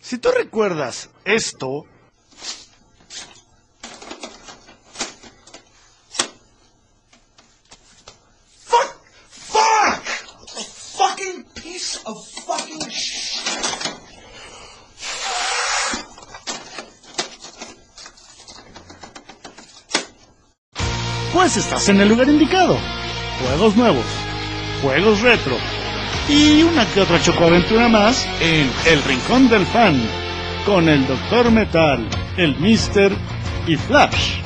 Si tú recuerdas esto, Fuck! Fuck! A fucking piece of fucking shit. Pues estás en el lugar indicado. Juegos nuevos, juegos retro y una que otra chocoaventura más en El Rincón del Fan con el Doctor Metal, el Mister y Flash.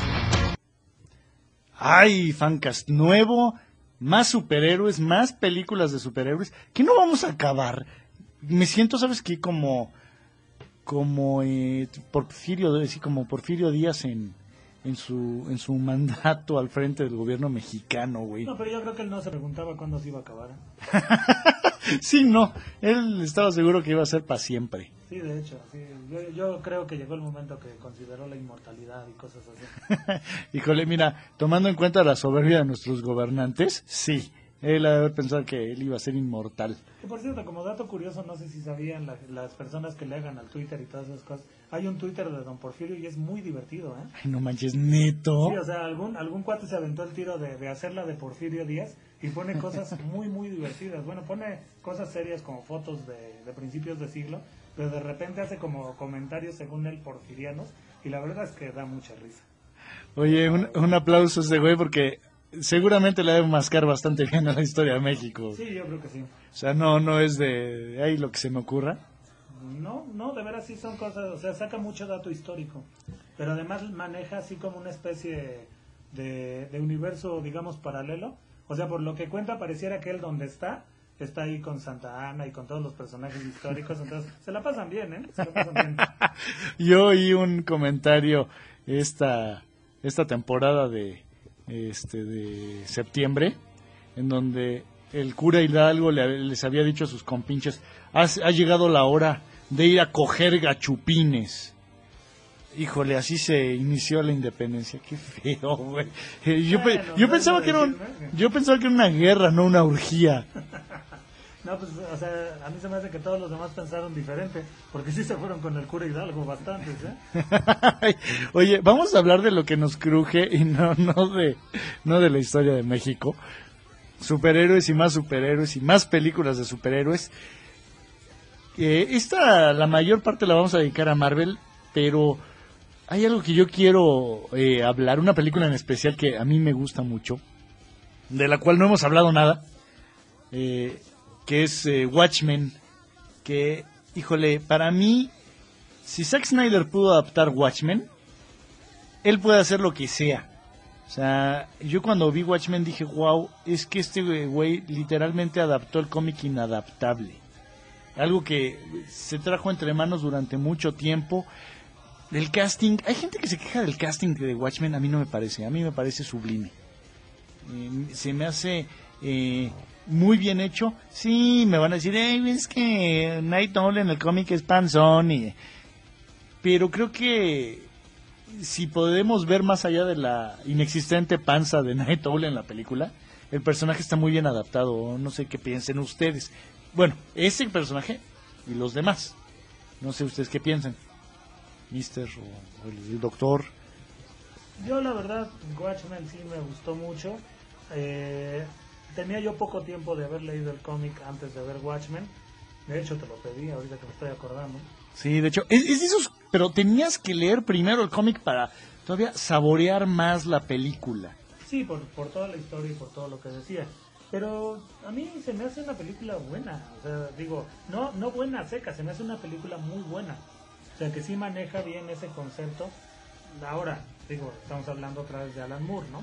Ay, Fancast nuevo, más superhéroes, más películas de superhéroes, que no vamos a acabar. Me siento, ¿sabes qué? Como, como eh, Porfirio, como Porfirio Díaz en, en su, en su mandato al frente del gobierno mexicano, güey. No, pero yo creo que él no se preguntaba cuándo se iba a acabar. ¿eh? sí, no, él estaba seguro que iba a ser para siempre. Sí, de hecho, sí. Yo, yo creo que llegó el momento que consideró la inmortalidad y cosas así. Híjole, mira, tomando en cuenta la soberbia de nuestros gobernantes, sí, él ha de haber pensado que él iba a ser inmortal. Que por cierto, como dato curioso, no sé si sabían la- las personas que le hagan al Twitter y todas esas cosas. Hay un Twitter de Don Porfirio y es muy divertido, ¿eh? Ay, no manches, neto. Sí, o sea, algún, algún cuate se aventó el tiro de, de hacerla de Porfirio Díaz y pone cosas muy, muy divertidas. Bueno, pone cosas serias como fotos de, de principios de siglo, pero de repente hace como comentarios según él porfirianos y la verdad es que da mucha risa. Oye, un, un aplauso a ese güey porque seguramente le debe mascar bastante bien a la historia de México. Sí, yo creo que sí. O sea, no, no es de ahí lo que se me ocurra. No, no, de veras sí son cosas, o sea, saca mucho dato histórico, pero además maneja así como una especie de, de universo, digamos, paralelo. O sea, por lo que cuenta, pareciera que él donde está, está ahí con Santa Ana y con todos los personajes históricos, entonces se la pasan bien, ¿eh? Se la pasan bien. Yo oí un comentario esta, esta temporada de, este, de septiembre, en donde el cura Hidalgo le- les había dicho a sus compinches, "Ha- ha llegado la hora de ir a coger gachupines. Híjole, así se inició la independencia. Qué feo, güey. Eh, Yo, pe- yo no pensaba que era yo pensaba que era una guerra, no una orgía. No, pues, o sea, a mí se me hace que todos los demás pensaron diferente, porque sí se fueron con el cura Hidalgo bastantes, ¿eh? Oye, vamos a hablar de lo que nos cruje y no, no de, no de la historia de México. Superhéroes y más superhéroes y más películas de superhéroes. Eh, esta, la mayor parte la vamos a dedicar a Marvel, pero hay algo que yo quiero eh, hablar, una película en especial que a mí me gusta mucho, de la cual no hemos hablado nada, eh, que es eh, Watchmen, que, híjole, para mí si Zack Snyder pudo adaptar Watchmen, él puede hacer lo que sea. O sea, yo cuando vi Watchmen dije, wow, es que este güey literalmente adaptó el cómic inadaptable. Algo que se trajo entre manos durante mucho tiempo. El casting, hay gente que se queja del casting de Watchmen, a mí no me parece, a mí me parece sublime. Eh, se me hace eh, muy bien hecho. Sí, me van a decir, "Ey, es que Night Owl en el cómic es panzón y pero creo que si podemos ver más allá de la inexistente panza de Night Owl en la película, el personaje está muy bien adaptado. No sé qué piensen ustedes. Bueno, ese personaje y los demás. No sé ustedes qué piensan. Mister o, el doctor. Yo la verdad, Watchmen sí me gustó mucho. Eh, tenía yo poco tiempo de haber leído el cómic antes de ver Watchmen. De hecho, te lo pedí ahorita que me estoy acordando. Sí, de hecho, es, es esos, pero tenías que leer primero el cómic para todavía saborear más la película. Sí, por, por toda la historia y por todo lo que decía. Pero a mí se me hace una película buena. O sea, digo, no, no buena seca, se me hace una película muy buena. O sea, que sí maneja bien ese concepto. Ahora, digo, estamos hablando otra vez de Alan Moore, ¿no?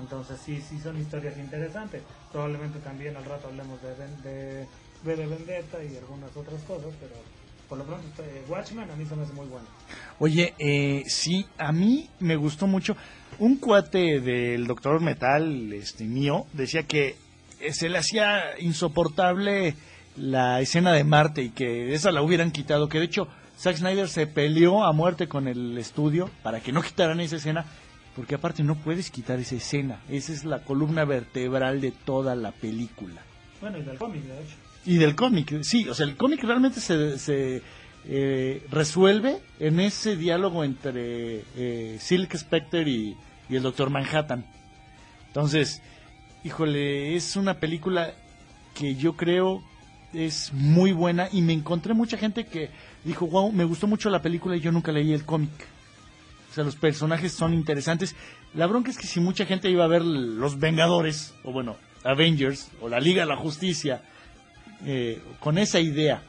Entonces sí, sí son historias interesantes. Probablemente también al rato hablemos de, de, V de Vendetta y algunas otras cosas, pero por lo pronto este, Watchmen a mí se me hace muy bueno. Oye, eh, sí, a mí me gustó mucho. Un cuate del Doctor Metal, este mío, decía que eh, se le hacía insoportable la escena de Marte y que esa la hubieran quitado. Que de hecho, Zack Snyder se peleó a muerte con el estudio para que no quitaran esa escena. Porque aparte no puedes quitar esa escena. Esa es la columna vertebral de toda la película. Bueno, y del cómic, de hecho. Y del cómic, sí, o sea, el cómic realmente se, se, eh, resuelve en ese diálogo entre eh, Silk Spectre y, y el Doctor Manhattan. Entonces, híjole, es una película que yo creo es muy buena y me encontré mucha gente que dijo, wow, me gustó mucho la película y yo nunca leí el cómic. O sea, los personajes son interesantes. La bronca es que si mucha gente iba a ver Los Vengadores, o bueno, Avengers, o la Liga de la Justicia, eh, con esa idea,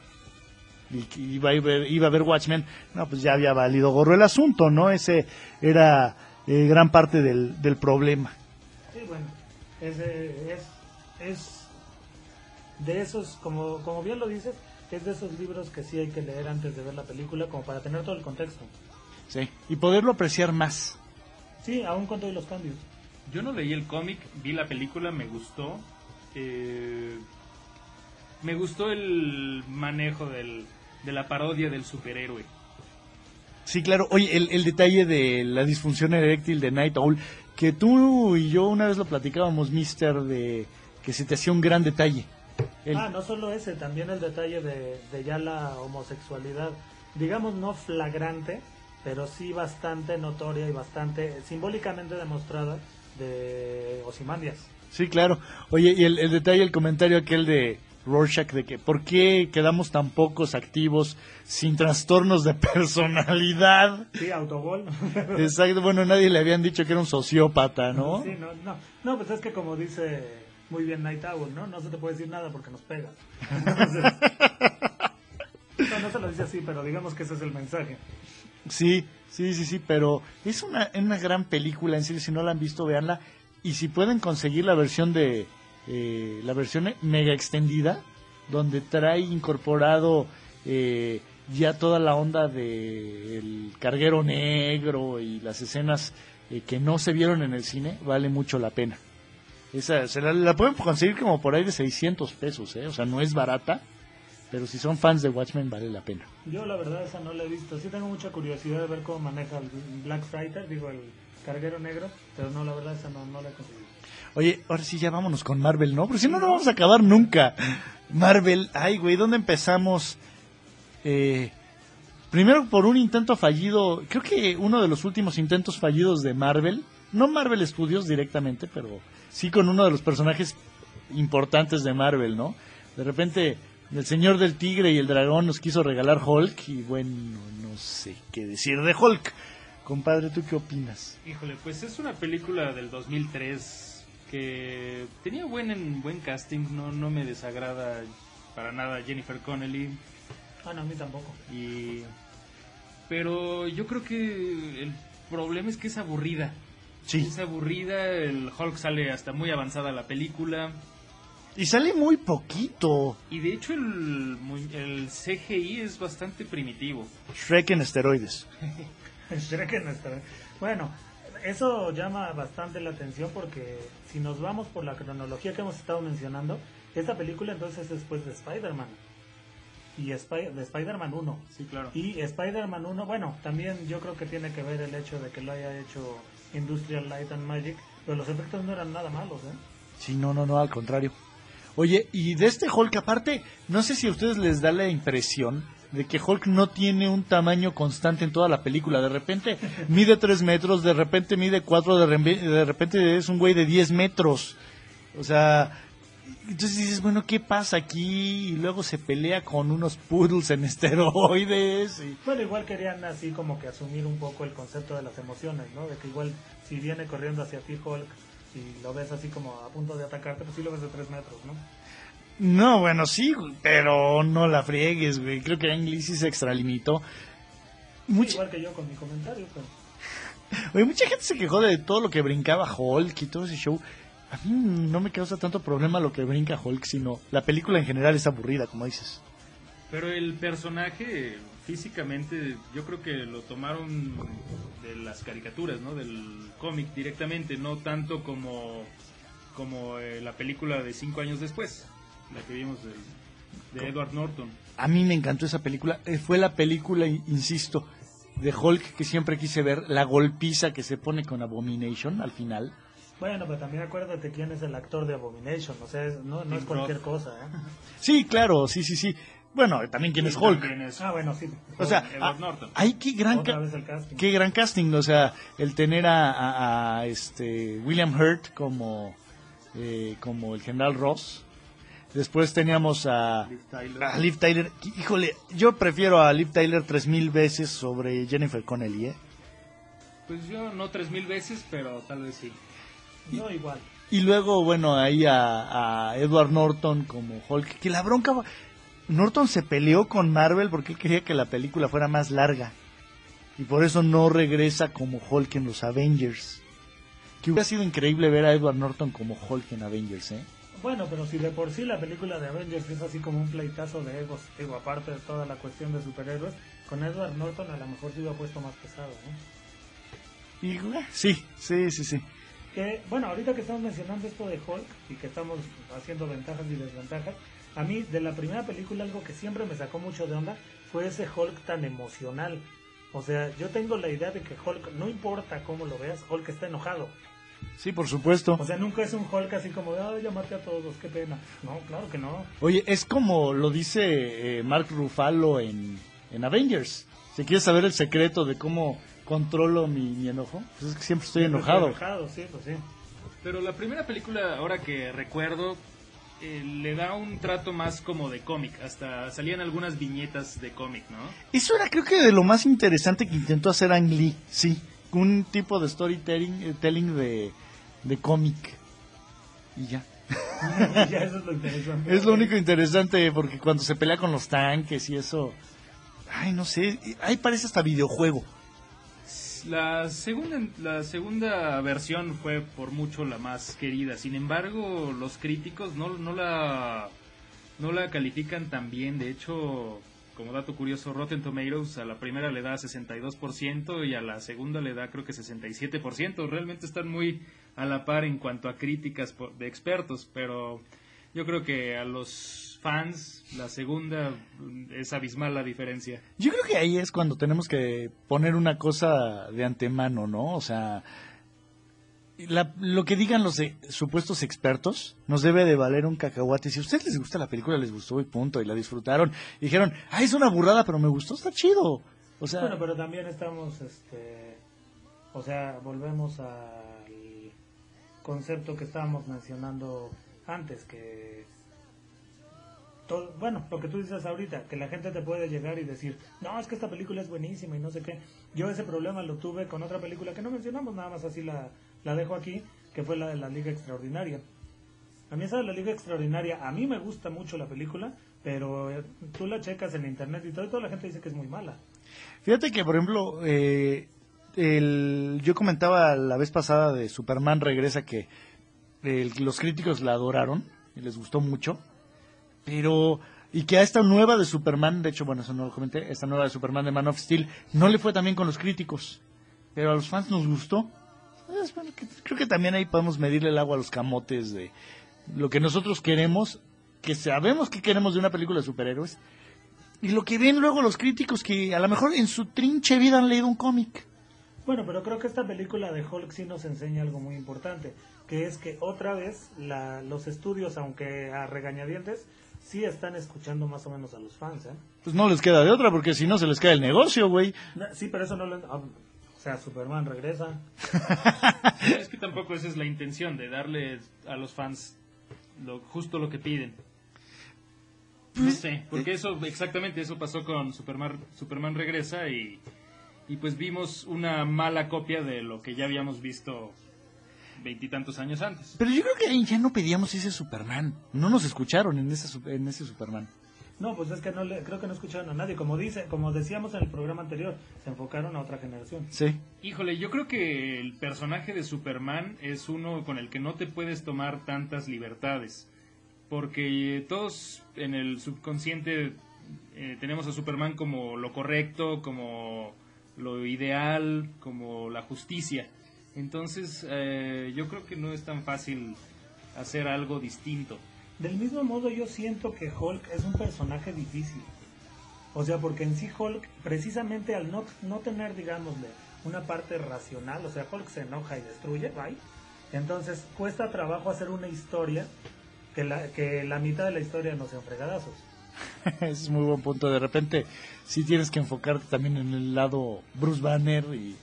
y que iba, iba a ver Watchmen, no, pues ya había valido gorro el asunto, ¿no? Ese era eh, gran parte del, del problema. Sí, bueno, es, de- es, es de esos, como, como bien lo dices, es de esos libros que sí hay que leer antes de ver la película, como para tener todo el contexto. Sí, y poderlo apreciar más. Sí, aún con todos los cambios. Yo no leí el cómic, vi la película, me gustó. Eh, me gustó el manejo del, de la parodia del superhéroe. Sí, claro. Oye, el, el detalle de la disfunción eréctil de Night Owl, que tú y yo una vez lo platicábamos, Mister, de que se te hacía un gran detalle. El- Ah, no solo ese, también el detalle de, de ya la homosexualidad, digamos no flagrante, pero sí bastante notoria y bastante simbólicamente demostrada de Osimandias. Sí, claro. Oye, y el, el detalle, el comentario aquel de Rorschach de que ¿por qué quedamos tan pocos activos sin trastornos de personalidad? Sí, autogol. Exacto, bueno, nadie le habían dicho que era un sociópata, ¿no? Sí, no, no, no, pues es que como dice muy bien Night Owl, ¿no? No se te puede decir nada porque nos pega. Entonces, no, no se lo dice así, pero digamos que ese es el mensaje. Sí, sí, sí, sí, pero es una, una gran película, en serio, si no la han visto, véanla. Y si pueden conseguir la versión de, eh, la versión mega extendida, donde trae incorporado eh, ya toda la onda del carguero negro y las escenas eh, que no se vieron en el cine, vale mucho la pena. Esa, se la, la pueden conseguir como por ahí de 600 pesos, ¿eh? o sea, no es barata, pero si son fans de Watchmen vale la pena. Yo la verdad esa no la he visto. Sí tengo mucha curiosidad de ver cómo maneja el Black Fighter, digo el carguero negro, pero no, la verdad esa no, no la he conseguido. Oye, ahora sí ya vámonos con Marvel, ¿no? Porque si no, no vamos a acabar nunca. Marvel, ay, güey, ¿dónde empezamos? Eh, primero por un intento fallido, creo que uno de los últimos intentos fallidos de Marvel, no Marvel Studios directamente, pero sí con uno de los personajes importantes de Marvel, ¿no? De repente, el señor del tigre y el dragón nos quiso regalar Hulk y bueno, no sé qué decir de Hulk. Compadre, ¿tú qué opinas? Híjole, pues es una película del 2003 que tenía buen buen casting, no no me desagrada para nada Jennifer Connelly Ah, no, a mí tampoco. y pero yo creo que el problema es que es aburrida. Sí. Es aburrida, el Hulk sale hasta muy avanzada la película Y sale muy poquito. y de hecho el, el CGI es bastante primitivo. Shrek en esteroides. Shrek en nuestra- Bueno, eso llama bastante la atención porque si nos vamos por la cronología que hemos estado mencionando, esta película entonces es después de Spider-Man. Y Spy- de Spider-Man 1. Sí, claro. Y Spider-Man 1, bueno, también yo creo que tiene que ver el hecho de que lo haya hecho Industrial Light and Magic, pero los efectos no eran nada malos, ¿eh? Sí, no, no, no, al contrario. Oye, y de este Hulk, aparte, no sé si a ustedes les da la impresión de que Hulk no tiene un tamaño constante en toda la película. De repente mide 3 metros, de repente mide 4, de, rembe- de repente es un güey de 10 metros. O sea, entonces dices, bueno, ¿qué pasa aquí? Y luego se pelea con unos poodles en esteroides. Y... Bueno, igual querían así como que asumir un poco el concepto de las emociones, ¿no? De que igual si viene corriendo hacia ti Hulk y lo ves así como a punto de atacarte, pues sí lo ves de 3 metros, ¿no? No, bueno, sí, pero no la friegues, güey. Creo que Ang sí se extralimitó. Mucha, Igual que yo con mi comentario, pues. oye, mucha gente se quejó de todo lo que brincaba Hulk y todo ese show. A mí no me causa tanto problema lo que brinca Hulk, sino la película en general es aburrida, como dices. Pero el personaje físicamente yo creo que lo tomaron de las caricaturas, ¿no? Del cómic directamente, no tanto como como eh, la película de cinco años después, la que vimos del- de, Edward Norton. A mí me encantó esa película. Eh, Fue la película, in- insisto, de Hulk que siempre quise ver. La golpiza que se pone con Abomination al final. Bueno, pero también acuérdate quién es el actor de Abomination, o sea, es- no, no es cualquier Roth. cosa, ¿eh? Sí, claro, sí, sí, sí. Bueno, también quién es Hulk. también es Ah, bueno, sí. O sea, Edward ah, qué gran, ca- casting. qué gran casting, o sea, el tener a, a- a, este William Hurt como, eh, como el general Ross. Después teníamos a, Liv Tyler. a Liv Tyler. Híjole, yo prefiero a Liv Tyler tres mil veces sobre Jennifer Connelly, ¿eh? Pues yo no tres mil veces, pero tal vez sí. No, igual. Y luego, bueno, ahí a, a Edward Norton como Hulk. Que la bronca. Norton se peleó con Marvel porque él quería que la película fuera más larga. Y por eso no regresa como Hulk en los Avengers. Que hubiera sido increíble ver a Edward Norton como Hulk en Avengers, ¿eh? Bueno, pero si de por sí la película de Avengers es así como un pleitazo de egos, digo, aparte de toda la cuestión de superhéroes, con Edward Norton a lo mejor lo ha puesto más pesado, ¿no? Y eh, sí, sí, sí, sí. Que, bueno, ahorita que estamos mencionando esto de Hulk y que estamos haciendo ventajas y desventajas, a mí de la primera película algo que siempre me sacó mucho de onda fue ese Hulk tan emocional. O sea, yo tengo la idea de que Hulk, no importa cómo lo veas, Hulk está enojado. Sí, por supuesto. O sea, nunca es un Hulk así como de, ay, ya maté a todos, qué pena. No, claro que no. Oye, es como lo dice eh, Mark Ruffalo en, en Avengers. Si quieres saber el secreto de cómo controlo mi, mi enojo, pues es que siempre estoy enojado. enojado, sí, pues sí. Pero la primera película, ahora que recuerdo, eh, le da un trato más como de cómic. Hasta salían algunas viñetas de cómic, ¿no? Eso era creo que de lo más interesante que intentó hacer Ang Lee, sí. Un tipo de storytelling eh, telling de, de cómic. Y ya. ya eso es lo interesante. Es lo único interesante porque cuando se pelea con los tanques y eso... Ay, no sé. Ahí parece hasta videojuego. La segunda, la segunda versión fue por mucho la más querida. Sin embargo, los críticos no, no la no la califican tan bien. De hecho, como dato curioso, Rotten Tomatoes a la primera le da 62% y a la segunda le da creo que 67%. Realmente están muy a la par en cuanto a críticas de expertos, pero yo creo que a los fans la segunda es abismal la diferencia. Yo creo que ahí es cuando tenemos que poner una cosa de antemano, ¿no? O sea, la- lo que digan los eh, supuestos expertos nos debe de valer un cacahuate. Si a ustedes les gusta la película, les gustó y punto, y la disfrutaron, y dijeron, ah, es una burrada, pero me gustó, está chido. O sea, Bueno, pero también estamos, este, o sea, volvemos al concepto que estábamos mencionando antes, que, bueno, lo que tú dices ahorita, que la gente te puede llegar y decir, no, es que esta película es buenísima y no sé qué. Yo ese problema lo tuve con otra película que no mencionamos, nada más así la, la dejo aquí, que fue la de la Liga Extraordinaria. A mí esa de la Liga Extraordinaria, a mí me gusta mucho la película, pero eh, tú la checas en internet y todo, toda la gente dice que es muy mala. Fíjate que, por ejemplo, eh, el, yo comentaba la vez pasada de Superman Regresa que el- los críticos la adoraron y les gustó mucho, pero y que a esta nueva de Superman, de hecho, bueno, eso no lo comenté, esta nueva de Superman de Man of Steel no le fue también con los críticos, pero a los fans nos gustó. Es, bueno, creo que también ahí podemos medirle el agua a los camotes de lo que nosotros queremos, que sabemos que queremos de una película de superhéroes, y lo que ven luego los críticos que a lo mejor en su trinche vida han leído un cómic. Bueno, pero creo que esta película de Hulk sí nos enseña algo muy importante, que es que otra vez la, los estudios, aunque a regañadientes, sí están escuchando más o menos a los fans, ¿eh? Pues no les queda de otra, porque si no se les cae el negocio, güey. No, Sí, pero eso no lo... ah, O sea, Superman regresa. Es que tampoco esa es la intención de darle a los fans lo, justo lo que piden. No sé, porque eso, exactamente eso pasó con Superman, Superman Regresa y, y pues vimos una mala copia de lo que ya habíamos visto veintitantos años antes. Pero yo creo que ahí ya no pedíamos ese Superman. No nos escucharon en ese, su- en ese Superman. No, pues es que no le, creo que no escucharon a nadie. Como dice, como decíamos en el programa anterior, se enfocaron a otra generación. Sí. Híjole, yo creo que el personaje de Superman es uno con el que no te puedes tomar tantas libertades. Porque todos en el subconsciente eh, tenemos a Superman como lo correcto, como lo ideal, como la justicia. Entonces, eh, yo creo que no es tan fácil hacer algo distinto. Del mismo modo yo siento que Hulk es un personaje difícil. O sea, porque en sí Hulk, precisamente al no, no tener, digámosle, una parte racional, o sea, Hulk se enoja y destruye, ¿right? Entonces cuesta trabajo hacer una historia que la, que la mitad de la historia no sean fregadazos. Ese es muy buen punto. De repente, sí tienes que enfocarte también en el lado Bruce Banner y,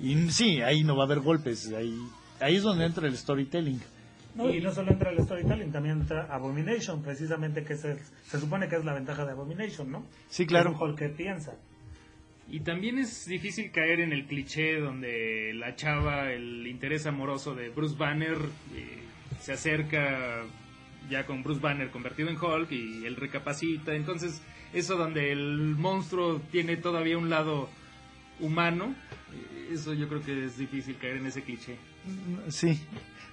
y sí, ahí no va a haber golpes. Ahí, ahí es donde entra el storytelling. No, y no solo entra el storytelling, también entra Abomination, precisamente que se, se supone que es la ventaja de Abomination, ¿no? Sí, claro. Es un Hulk que piensa. Y también es difícil caer en el cliché donde la chava, el interés amoroso de Bruce Banner, eh, se acerca ya con Bruce Banner convertido en Hulk y él recapacita. Entonces, eso donde el monstruo tiene todavía un lado humano, eso yo creo que es difícil caer en ese cliché. Sí.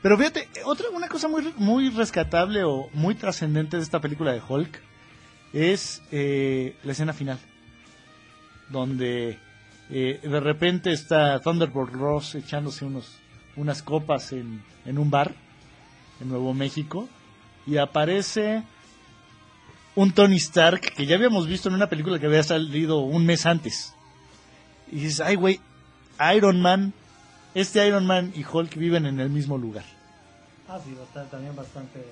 Pero fíjate, otra una cosa muy muy rescatable o muy trascendente de esta película de Hulk es eh, la escena final, donde eh, de repente está Thunderbolt Ross echándose unos unas copas en, en un bar en Nuevo México y aparece un Tony Stark que ya habíamos visto en una película que había salido un mes antes. Y dices, ay güey, Iron Man, este Iron Man y Hulk viven en el mismo lugar. Ah, sí, bastante, también bastante,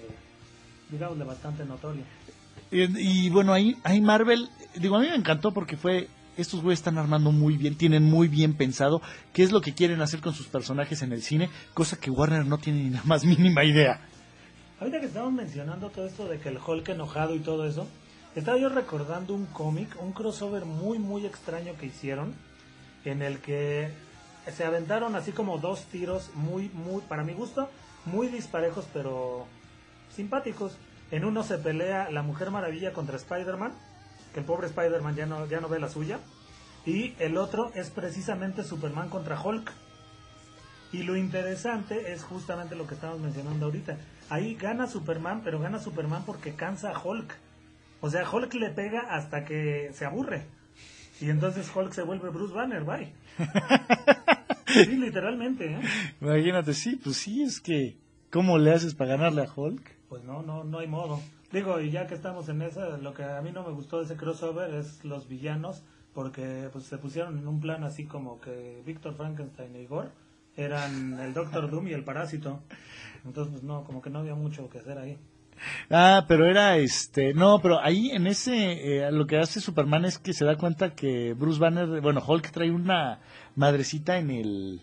digamos, bastante notorio. Y, y bueno, ahí, ahí Marvel, digo, a mí me encantó porque fue, estos güeyes están armando muy bien, tienen muy bien pensado qué es lo que quieren hacer con sus personajes en el cine, cosa que Warner no tiene ni la más mínima idea. Ahorita que estamos mencionando todo esto de que el Hulk enojado y todo eso, estaba yo recordando un cómic, un crossover muy, muy extraño que hicieron, en el que se aventaron así como dos tiros muy, muy, para mi gusto, muy disparejos, pero simpáticos. En uno se pelea la Mujer Maravilla contra Spider-Man, que el pobre Spider-Man ya no, ya no ve la suya. Y el otro es precisamente Superman contra Hulk. Y lo interesante es justamente lo que estamos mencionando ahorita. Ahí gana Superman, pero gana Superman porque cansa a Hulk. O sea, Hulk le pega hasta que se aburre. Y entonces Hulk se vuelve Bruce Banner, bye. sí, literalmente, ¿eh? Imagínate, sí, pues sí, es que, ¿cómo le haces para ganarle a Hulk? Pues no, no, no hay modo. Digo, y ya que estamos en esa, lo que a mí no me gustó de ese crossover es los villanos, porque pues se pusieron en un plan así como que Víctor Frankenstein y Igor eran el Doctor Doom y el Parásito. Entonces, pues no, como que no había mucho que hacer ahí. Ah, pero era este, no, pero ahí en ese, eh, lo que hace Superman es que se da cuenta que Bruce Banner, bueno, Hulk trae una madrecita en el,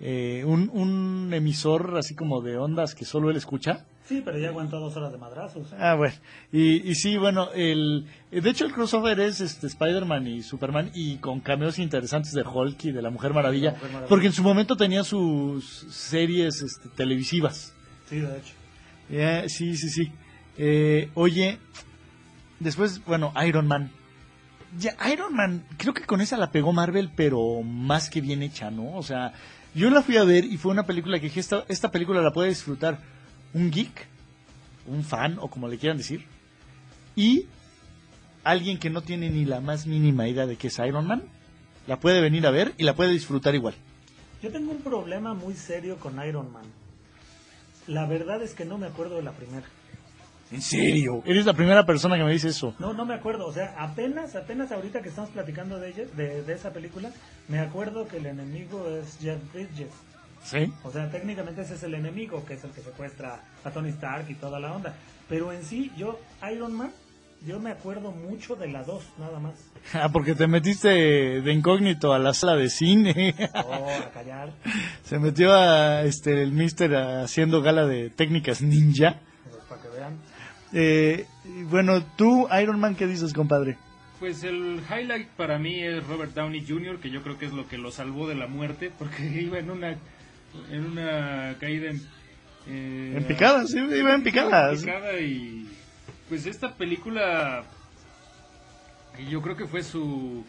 eh, un, un emisor así como de ondas que solo él escucha. Sí, pero ya aguantó dos horas de madrazos. ¿eh? Ah, bueno. Y, y sí, bueno, el, de hecho el crossover es este Spider-Man y Superman y con cameos interesantes de Hulk y de la Mujer Maravilla, La Mujer Maravilla. porque en su momento tenía sus series este, televisivas. Sí, de hecho. Ya, sí, sí, sí. Eh, oye, después, bueno, Iron Man. Ya, Iron Man, creo que con esa la pegó Marvel, pero más que bien hecha, ¿no? O sea, yo la fui a ver y fue una película que dije, esta, esta película la puede disfrutar un geek, un fan, o como le quieran decir, y alguien que no tiene ni la más mínima idea de qué es Iron Man, la puede venir a ver y la puede disfrutar igual. Yo tengo un problema muy serio con Iron Man. La verdad es que no me acuerdo de la primera. ¿En serio? Eres la primera persona que me dice eso. No, no me acuerdo. O sea, apenas, apenas ahorita que estamos platicando de ella, de, de esa película, me acuerdo que el enemigo es Jeff Bridges. ¿Sí? O sea, técnicamente ese es el enemigo, que es el que secuestra a Tony Stark y toda la onda. Pero en sí, yo, Iron Man, yo me acuerdo mucho de la 2, nada más. Ah, porque te metiste de incógnito a la sala de cine. Oh, a callar. Se metió a este el Mister haciendo gala de técnicas ninja. Pues, para que vean. Eh, y bueno, tú, Iron Man, ¿qué dices, compadre? Pues el highlight para mí es Robert Downey Jr., que yo creo que es lo que lo salvó de la muerte, porque iba en una en una caída en, eh, En picadas, sí, iba en picadas. en picada y pues esta película yo creo que fue su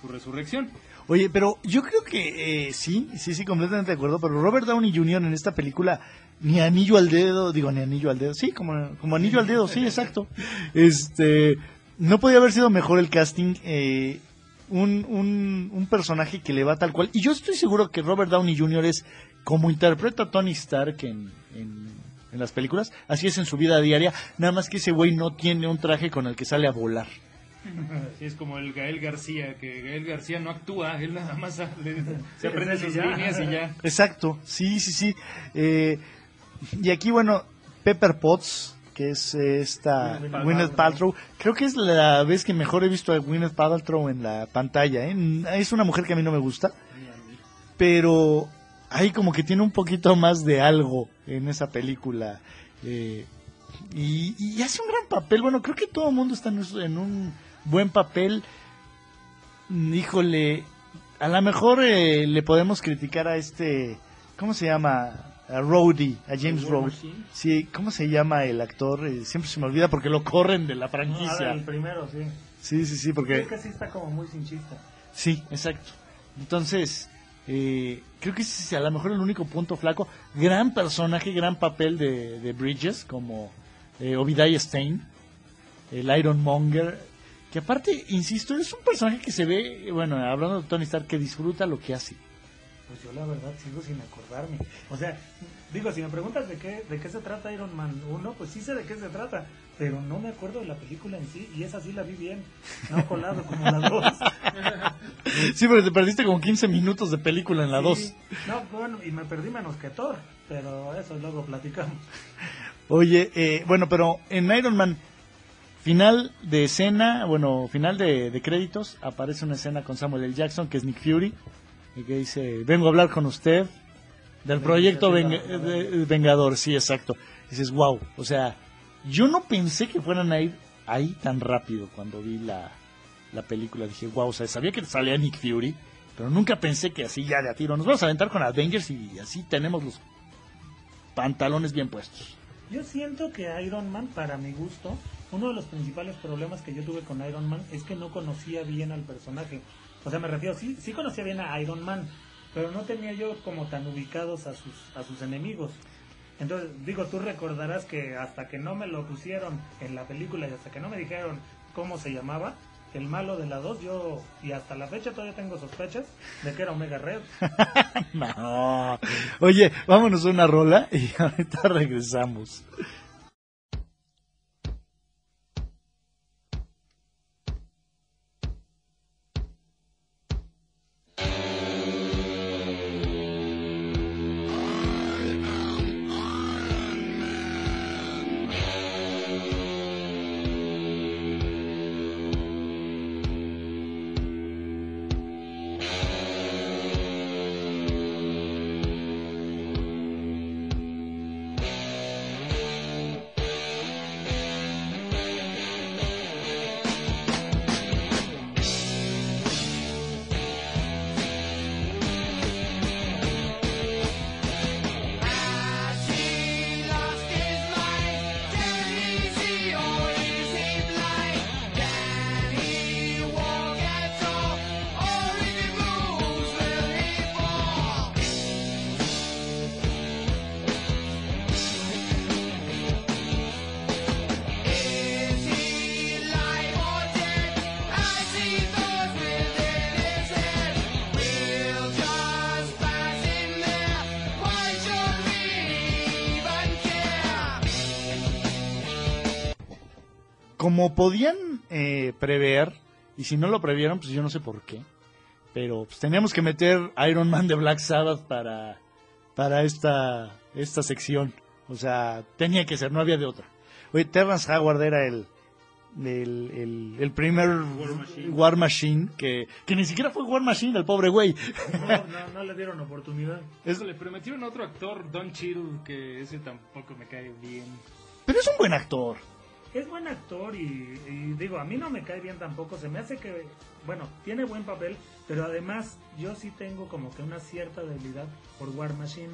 su resurrección. Oye, pero yo creo que eh, sí, sí, sí, completamente de acuerdo. Pero Robert Downey Jr. en esta película, ni anillo al dedo, digo, ni anillo al dedo, sí, como, como anillo al dedo, sí, exacto. Este, no podía haber sido mejor el casting. eh, un, un, un personaje que le va tal cual. Y yo estoy seguro que Robert Downey Jr. es como interpreta a Tony Stark en, en, en las películas, así es en su vida diaria. Nada más que ese güey no tiene un traje con el que sale a volar. Así es como el Gael García, que Gael García no actúa, él nada más le- se aprende sus ya. líneas y ya. Exacto, sí, sí, sí. Eh, y aquí, bueno, Pepper Potts, que es esta Gwyneth Gwyneth Paltrow. Paltrow. Creo que es la vez que mejor he visto a Gwyneth Paltrow en la pantalla. ¿eh? Es una mujer que a mí no me gusta, pero ahí como que tiene un poquito más de algo en esa película. eh, y, y hace un gran papel. Bueno, creo que todo el mundo está en, un- en un buen papel. Híjole, a lo mejor eh, le podemos criticar a este, ¿cómo se llama? A Rhodey, a James. Machine. Sí, ¿cómo se llama el actor? Eh, siempre se me olvida porque lo corren de la No, franquicia. el primero, sí. Sí, sí, sí, porque... Es que sí está como muy cinchista. Sí, exacto. Entonces, eh, creo que ese es a lo mejor el único punto flaco. Gran personaje, gran papel de, de Bridges, como eh, Stein, el Iron Monger. Que aparte, insisto, es un personaje que se ve, bueno, hablando de Tony Stark, que disfruta lo que hace. Pues yo la verdad sigo sin acordarme. O sea, digo, si me preguntas de qué, de qué se trata Iron Man 1, pues sí sé de qué se trata, pero no me acuerdo de la película en sí, y esa sí la vi bien, no colado como la 2. Sí, pero te perdiste como 15 minutos de película en la 2. Sí. No, bueno, y me perdí menos que Thor, pero eso luego platicamos. Oye, eh, bueno, pero en Iron Man, final de escena, bueno, final de, de créditos, aparece una escena con Samuel L. Jackson, que es Nick Fury, y que dice, vengo a hablar con usted del De proyecto Vengador, sí, exacto. dices, wow, o sea, yo no pensé que fueran a ir ahí tan rápido cuando vi la, la película, dije, wow, o sea, sabía que salía Nick Fury, pero nunca pensé que así ya de a tiro, nos vamos a aventar con Avengers y así tenemos los pantalones bien puestos. Yo siento que Iron Man, para mi gusto, uno de los principales problemas que yo tuve con Iron Man es que no conocía bien al personaje. O sea, me refiero, sí, sí conocía bien a Iron Man, pero no tenía yo como tan ubicados a sus, a sus enemigos. Entonces, digo, tú recordarás que hasta que no me lo pusieron en la película y hasta que no me dijeron cómo se llamaba, el malo de la 2, yo, y hasta la fecha todavía tengo sospechas de que era Omega Red. No. Oye, vámonos a una rola y ahorita regresamos. Como podían eh, prever, y si no lo previeron, pues yo no sé por qué, pero pues, teníamos que meter Iron Man de Black Sabbath para, para esta, esta sección. O sea, tenía que ser, no había de otra. Oye, Terrence Howard era el, el, el, el primer Machine. War Machine, que, que ni siquiera fue War Machine, el pobre güey. No, no, no le dieron oportunidad. Eso le prometieron a otro actor, Don Cheadle, que ese tampoco me cae bien. Pero es un buen actor. Es buen actor y, y digo, a mí no me cae bien tampoco. Se me hace que, bueno, tiene buen papel, pero además yo sí tengo como que una cierta debilidad por War Machine.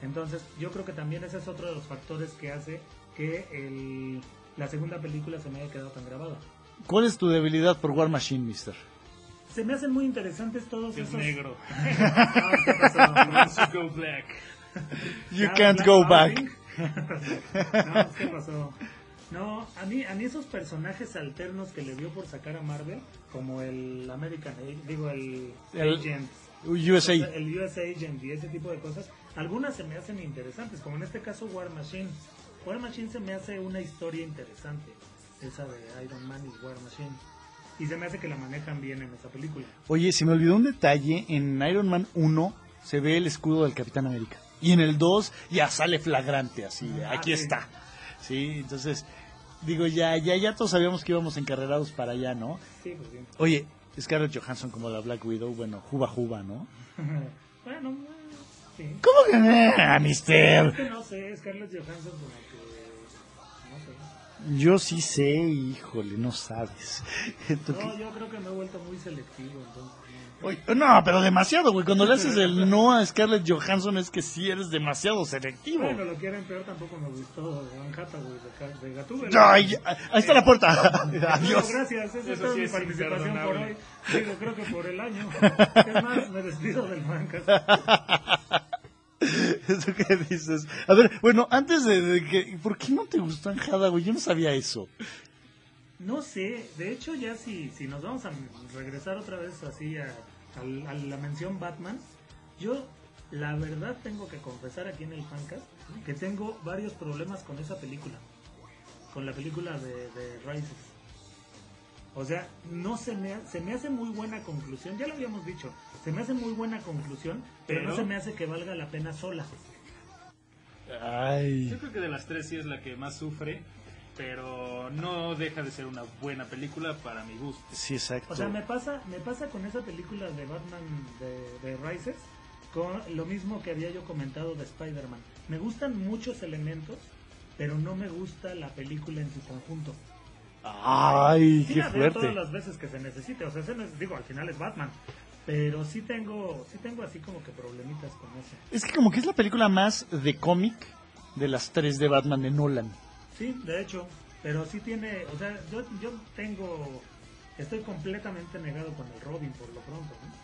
Entonces, yo creo que también ese es otro de los factores que hace que el, la segunda película se me haya quedado tan grabada. ¿Cuál es tu debilidad por War Machine, mister? Se me hacen muy interesantes todos Es esos. negro. ¿qué pasó? Wants to go black. You can't go back. no, ¿qué pasó? No, a mí, a mí esos personajes alternos que le dio por sacar a Marvel, como el American, digo, el, El Agent, USA. el US Agent y ese tipo de cosas, algunas se me hacen interesantes, como en este caso War Machine. War Machine se me hace una historia interesante, esa de Iron Man y War Machine. Y se me hace que la manejan bien en esa película. Oye, se me olvidó un detalle. En Iron Man 1 se ve el escudo del Capitán América. Y en el 2 ya sale flagrante así. Ah, aquí sí. está. Sí, entonces, digo, ya, ya, ya todos sabíamos que íbamos encarrerados para allá, ¿no? Sí, pues bien. Oye, Scarlett Johansson como la Black Widow, bueno, juba juba, ¿no? bueno, eh, sí. ¿Cómo que eh, Es Mister? que no sé, Scarlett Johansson como que... No sé. Yo sí sé, híjole, no sabes. No, yo creo que me he vuelto muy selectivo, entonces... no. Oye, no, pero demasiado, güey. Cuando le haces el no a Scarlett Johansson es que sí eres demasiado selectivo. Bueno, lo que era peor tampoco me gustó de Van Hathaway, de, Gatúbela. Ahí está la puerta. Bueno, Adiós. gracias, esa es Eso toda sí mi es participación por hoy. Digo, creo que por el año. Es más, me despido del Mancas. Eso que dices. A ver, bueno, antes de, de que. ¿Por qué no te gustó Anjada, güey? Yo no sabía eso. No sé, de hecho ya si, si nos vamos a regresar otra vez así a, a- a la mención Batman, yo la verdad tengo que confesar aquí en el Fancast que tengo varios problemas con esa película, con la película de, de Rises. O sea, no se me, se me hace muy buena conclusión, ya lo habíamos dicho, se me hace muy buena conclusión, pero, no Pero- se me hace que valga la pena sola. Ay. Yo creo que de las tres sí es la que más sufre, pero no deja de ser una buena película para mi gusto. Sí, exacto. O sea, me pasa, me pasa con esa película de Batman de, de Rises, con lo mismo que había yo comentado de Spider-Man. Me gustan muchos elementos, pero no me gusta la película en su conjunto. Ay, Sí qué la veo todas fuerte. las veces que se necesite, o sea, se neces- digo, al final es Batman, pero sí tengo, sí tengo así como que problemitas con eso. Es que como que es la película más de cómic de las tres de Batman de Nolan. Sí, de hecho, pero sí tiene, o sea, yo, yo tengo, estoy completamente negado con el Robin por lo pronto, ¿no?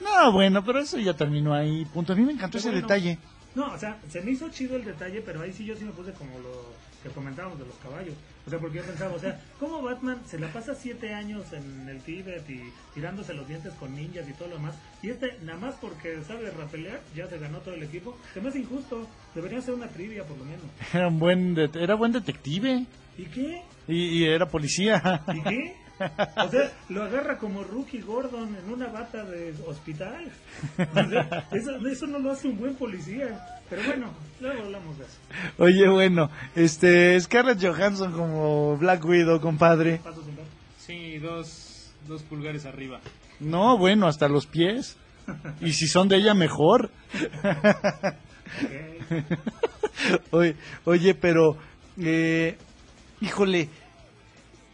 No, bueno, pero eso ya terminó ahí. Punto. A mí me encantó Pero ese bueno. detalle. No, o sea, se me hizo chido el detalle, pero ahí sí yo sí me puse como lo que comentábamos de los caballos. O sea, porque yo pensaba, o sea, ¿cómo Batman se la pasa siete años en el Tíbet y tirándose los dientes con ninjas y todo lo demás? Y este, nada más porque sabe rapelear, ya se ganó todo el equipo. Se me hace injusto. Debería ser una trivia, por lo menos. Era un buen, det- era buen detective. ¿Y qué? Y, y era policía. ¿Y qué? O sea, lo agarra como Rookie Gordon en una bata de hospital. O sea, eso, eso no lo hace un buen policía. Pero bueno, luego hablamos de eso. Oye, bueno, este, Scarlett Johansson como Black Widow, compadre. Sí, dos, dos pulgares arriba. No, bueno, hasta los pies. Y si son de ella, mejor. Oye pero, eh, híjole,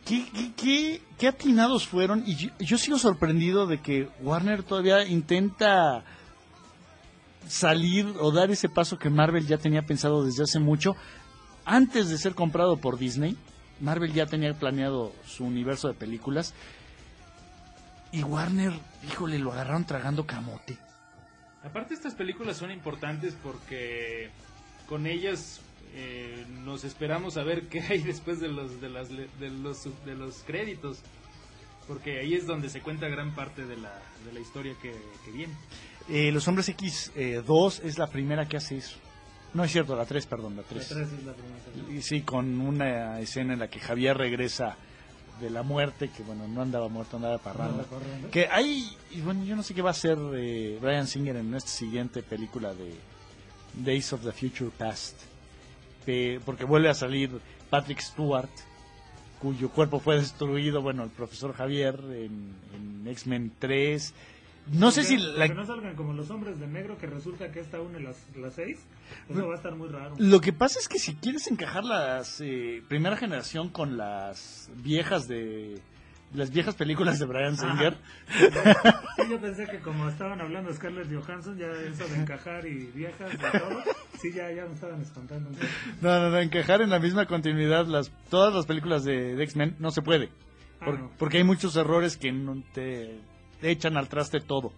¿qué, qué, qué, qué atinados fueron? Y yo, yo sigo sorprendido de que Warner todavía intenta salir o dar ese paso que Marvel ya tenía pensado desde hace mucho. Antes de ser comprado por Disney, Marvel ya tenía planeado su universo de películas. Y Warner, híjole, lo agarraron tragando camote. Aparte estas películas son importantes porque con ellas eh, nos esperamos a ver qué hay después de los de las le- de los de los créditos porque ahí es donde se cuenta gran parte de la, de la historia que, que viene. Eh, Los Hombres X 2 es la primera que hace eso. No es cierto, la 3, perdón, la La 3. tres es la primera. Y sí, con una escena en la que Javier regresa de la muerte, que bueno, no andaba muerto, andaba parrando. Corriendo. Que hay, y bueno, yo no sé qué va a hacer eh, Brian Singer en esta siguiente película de Days of the Future Past. Pe- porque vuelve a salir Patrick Stewart, cuyo cuerpo fue destruido, bueno, el profesor Javier en, en X-Men 3. No sé si la, porque no salgan como los hombres de negro que resulta que esta une las, las seis. Eso va a estar muy raro. Lo que pasa es que si quieres encajar las eh, primera generación con las viejas de las viejas películas de Brian Singer, Sí, yo pensé que como estaban hablando de Scarlett Johansson, ya eso de encajar y viejas de todo, sí, ya, ya me estaban espantando no, no, no, encajar en la misma continuidad las todas las películas de, de X-Men no se puede, Por- Ah, no. porque hay muchos errores que no te, te echan al traste todo.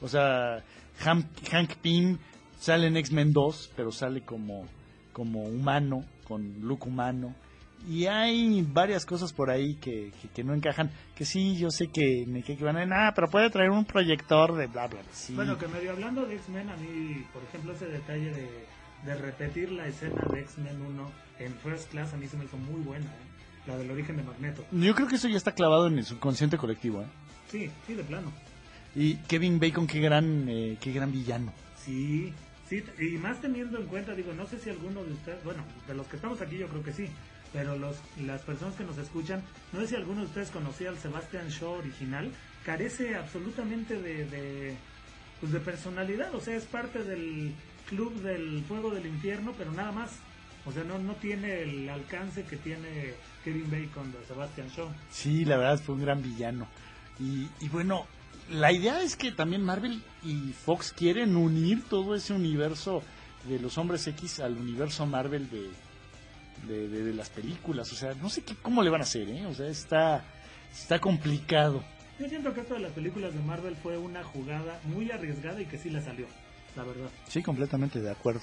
O sea, Hank, Hank Pym sale en X-Men 2, pero sale como como humano, con look humano. Y hay varias cosas por ahí que, que, que no encajan. Que sí, yo sé que me que van a ah, pero puede traer un proyector de bla, bla. Sí. Bueno, que medio hablando de X-Men, a mí, por ejemplo, ese detalle de, de repetir la escena de X-Men 1 en First Class, a mí se me hizo muy buena, ¿eh? la del origen de Magneto. Yo creo que eso ya está clavado en el subconsciente colectivo. ¿eh? Sí, sí, de plano. Y Kevin Bacon, qué gran, eh, qué gran villano. Sí, Sí, y más teniendo en cuenta, digo, no sé si alguno de ustedes, bueno, de los que estamos aquí yo creo que sí, pero los, las personas que nos escuchan, no sé si alguno de ustedes conocía al Sebastian Shaw original, carece absolutamente de, de, pues de personalidad, o sea, es parte del club del fuego del infierno, pero nada más. O sea, no, no tiene el alcance que tiene Kevin Bacon de Sebastian Shaw. Sí, la verdad fue un gran villano. Y, y bueno, la idea es que también Marvel y Fox quieren unir todo ese universo de los hombres X al universo Marvel de, de, de- de las películas. O sea, no sé qué, cómo le van a hacer, ¿eh? O sea, está, está complicado. Yo siento que esto de las películas de Marvel fue una jugada muy arriesgada y que sí le salió, la verdad. Sí, completamente de acuerdo.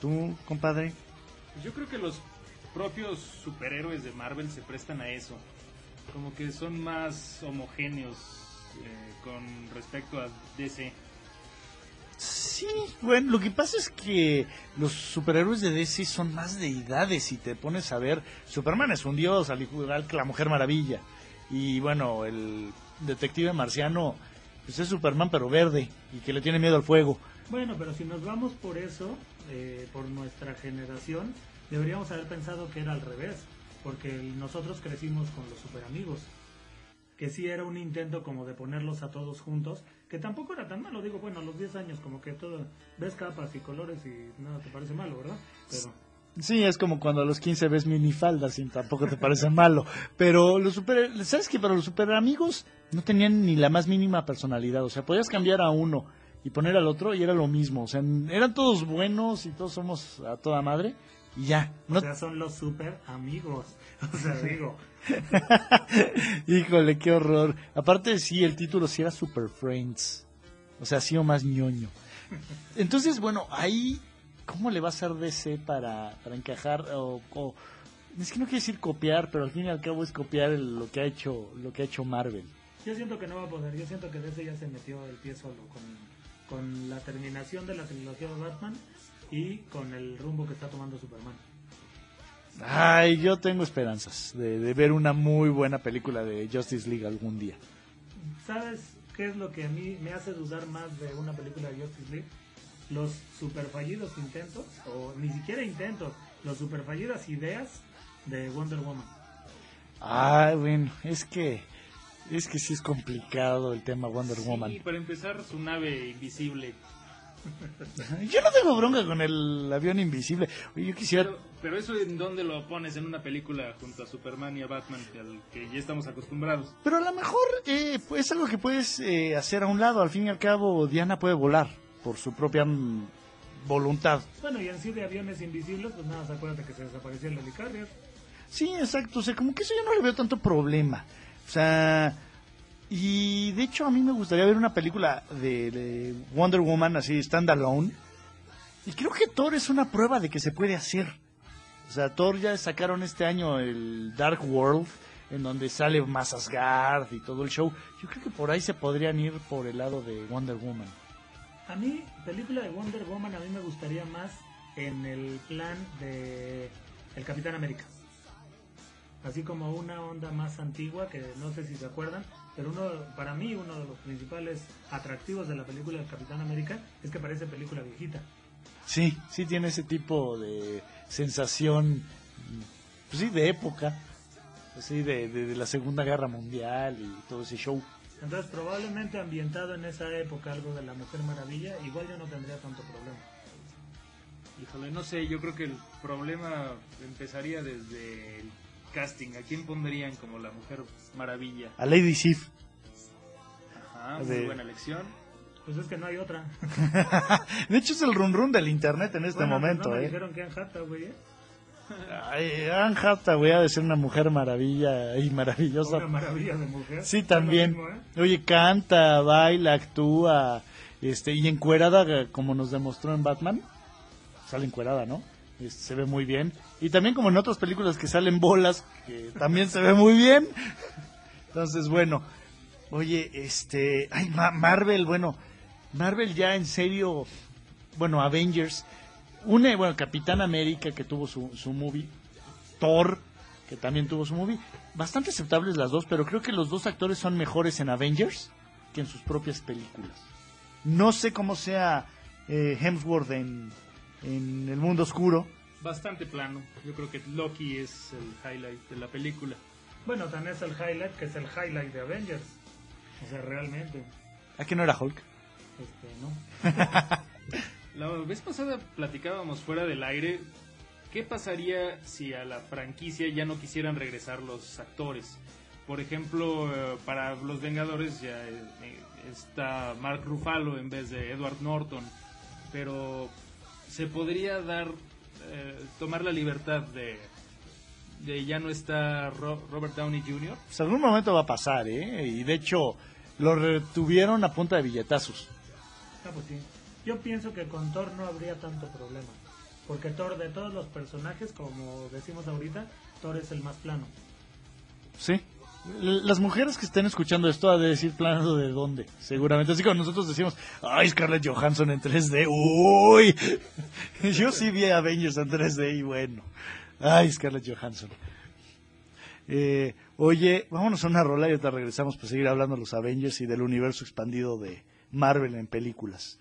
¿Tú, compadre? Pues yo creo que los propios superhéroes de Marvel se prestan a eso. Como que son más homogéneos eh, con respecto a DC. Sí, bueno, lo que pasa es que los superhéroes de DC son más deidades. Si te pones a ver, Superman es un dios, al igual que la Mujer Maravilla. Y bueno, el detective marciano pues es Superman, pero verde, y que le tiene miedo al fuego. Bueno, pero si nos vamos por eso, eh, por nuestra generación, deberíamos haber pensado que era al revés, porque nosotros crecimos con los super amigos, que sí era un intento como de ponerlos a todos juntos, que tampoco era tan malo, digo, bueno, a los 10 años como que todo, ves capas y colores y nada te parece malo, ¿verdad? Pero Sí, es como cuando a los 15 ves minifaldas y tampoco te parece malo. Pero los super, ¿sabes qué? Pero los super amigos no tenían ni la más mínima personalidad. O sea, podías cambiar a uno y poner al otro y era lo mismo. O sea, eran todos buenos y todos somos a toda madre y ya. No, o sea, son los super amigos, o sea, digo, Híjole, qué horror. Aparte, sí, el título sí era Super Friends. O sea, sí o más ñoño. Entonces, bueno, ahí, ¿cómo le va a hacer DC para, para encajar? O, es que no quiere decir copiar, pero al fin y al cabo es copiar lo que ha hecho lo que ha hecho Marvel. Yo siento que no va a poder, yo siento que DC ya se metió el pie solo con, con la terminación de la trilogía de Batman y con el rumbo que está tomando Superman. Ay, yo tengo esperanzas de, de ver una muy buena película de Justice League algún día. ¿Sabes qué es lo que a mí me hace dudar más de una película de Justice League? Los super fallidos intentos, o ni siquiera intentos, los super fallidas ideas de Wonder Woman. Ay, bueno, es que es que sí es complicado el tema Wonder Woman. Y para empezar, su nave invisible. Yo no tengo bronca con el avión invisible. Oye, yo quisiera. Pero, pero eso en dónde lo pones en una película junto a Superman y a Batman, que, al que ya estamos acostumbrados. Pero a lo mejor eh, pues, es algo que puedes eh, hacer a un lado. Al fin y al cabo, Diana puede volar por su propia mm, voluntad. Bueno, y en sí de aviones invisibles, pues nada, se acuérdate que se desapareció el Helicarrier. Sí, exacto. O sea, como que eso yo no le veo tanto problema. O sea, y de hecho a mí me gustaría ver una película de, de Wonder Woman así, standalone. Y creo que Thor es una prueba de que se puede hacer. O sea, Thor ya sacaron este año el Dark World, en donde sale más Asgard y todo el show. Yo creo que por ahí se podrían ir por el lado de Wonder Woman. A mí, película de Wonder Woman, a mí me gustaría más en el plan de El Capitán América. Así como una onda más antigua, que no sé si se acuerdan, pero uno, para mí uno de los principales atractivos de la película del Capitán América es que parece película viejita. Sí, sí tiene ese tipo de sensación, pues sí, de época, así de, de, de la Segunda Guerra Mundial y todo ese show. Entonces probablemente ambientado en esa época algo de la Mujer Maravilla, igual yo no tendría tanto problema. Híjole, no sé, yo creo que el problema empezaría desde el casting. ¿A quién pondrían como la Mujer Maravilla? A Lady Sif. Ajá, muy De- buena elección. Pues es que no hay otra. De hecho es el run run del internet en este Bueno, pues momento, no me ¿eh? dijeron que Anne Hathaway, ¿eh? Ay, Anne Hathaway ha de ser una mujer maravilla y maravillosa. Una maravilla de mujer. Sí, también. mismo, ¿eh? Oye, canta, baila, actúa, este, y encuerada, como nos demostró en Batman. Sale encuerada, ¿no? Este, se ve muy bien. Y también como en otras películas que salen bolas, que también se ve muy bien. Entonces, bueno. Oye, este, ay, Ma- Marvel, bueno, Marvel ya en serio, bueno, Avengers, une, bueno, Capitán América que tuvo su, su movie, Thor, que también tuvo su movie. Bastante aceptables las dos, pero creo que los dos actores son mejores en Avengers que en sus propias películas. No sé cómo sea eh, Hemsworth en, en el mundo oscuro. Bastante plano. Yo creo que Loki es el highlight de la película. Bueno, también es el highlight, que es el highlight de Avengers. O sea, realmente. ¿A no era Hulk? Este, ¿no? La vez pasada platicábamos fuera del aire. ¿Qué pasaría si a la franquicia ya no quisieran regresar los actores? Por ejemplo, eh, para los Vengadores ya eh, está Mark Ruffalo en vez de Edward Norton. Pero se podría dar, eh, tomar la libertad de, de ya no está Ro- Robert Downey Jr. Pues algún momento va a pasar, ¿eh? Y de hecho lo retuvieron a punta de billetazos. Ah, pues sí. Yo pienso que con Thor no habría tanto problema. Porque Thor, de todos los personajes, como decimos ahorita, Thor es el más plano. Sí. Las mujeres que estén escuchando esto ha de decir plano de dónde, seguramente. Así como nosotros decimos, ay, Scarlett Johansson en 3D, uy. Yo sí vi Avengers en 3D y bueno. Ay, Scarlett Johansson. Eh, oye, vámonos a una rola y ahorita regresamos para seguir hablando de los Avengers y del universo expandido de Marvel en películas.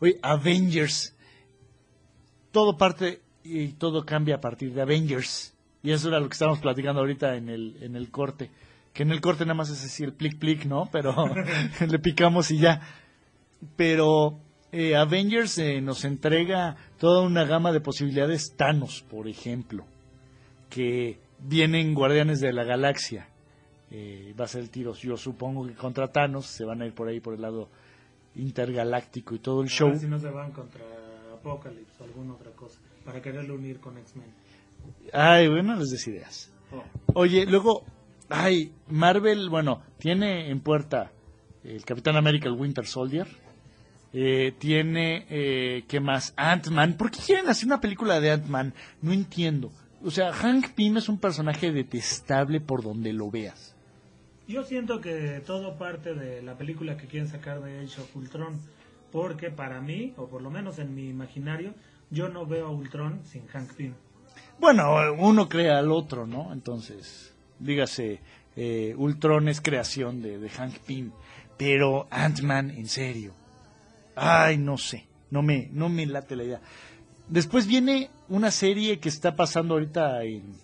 Oye, Avengers. Todo parte y todo cambia a partir de Avengers. Y eso era lo que estábamos platicando ahorita en el, en el corte. Que en el corte nada más es así el plic plic, ¿no? Pero le picamos y ya. Pero eh, Avengers eh, nos entrega toda una gama de posibilidades. Thanos, por ejemplo. Que vienen Guardianes de la Galaxia. Eh, va a ser el tiro, yo supongo que contra Thanos. Se van a ir por ahí por el lado intergaláctico y todo el A show. si no se van contra Apocalypse o alguna otra cosa. Para quererlo unir con X-Men. Ay, bueno, les des ideas. Oh. Oye, luego, ay, Marvel, bueno, tiene en puerta el Capitán América, el Winter Soldier. Eh, tiene, eh, ¿qué más? Ant-Man. ¿Por qué quieren hacer una película de Ant-Man? No entiendo. O sea, Hank Pym es un personaje detestable por donde lo veas. Yo siento que todo parte de la película que quieren sacar de Age of Ultron. Porque para mí, o por lo menos en mi imaginario, yo no veo a Ultron sin Hank Pym. Bueno, uno crea al otro, ¿no? Entonces, dígase, eh, Ultron es creación de, de Hank Pym, pero Ant-Man, en serio. Ay, no sé, no me, no me late la idea. Después viene una serie que está pasando ahorita en,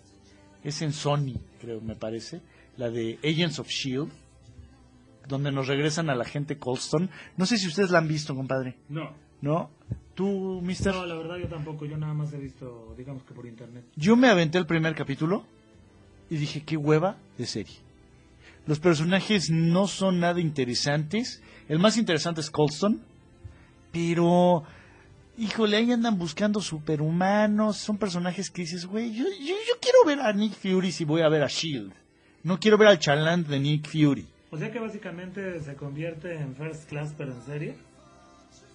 es en Sony, creo, me parece, la de Agents of Shield, donde nos regresan a la gente Colston. No sé si ustedes la han visto, compadre. No. ¿No? ¿Tú, mister? No, la verdad yo tampoco. Yo nada más he visto, digamos que por internet. Yo me aventé el primer capítulo y dije, qué hueva de serie. Los personajes no son nada interesantes. El más interesante es Colston, pero, híjole, ahí andan buscando superhumanos. Son personajes que dices, güey, yo, yo, yo quiero ver a Nick Fury si voy a ver a Shield. No quiero ver al chalant de Nick Fury. O sea que básicamente se convierte en First Class, pero en serie.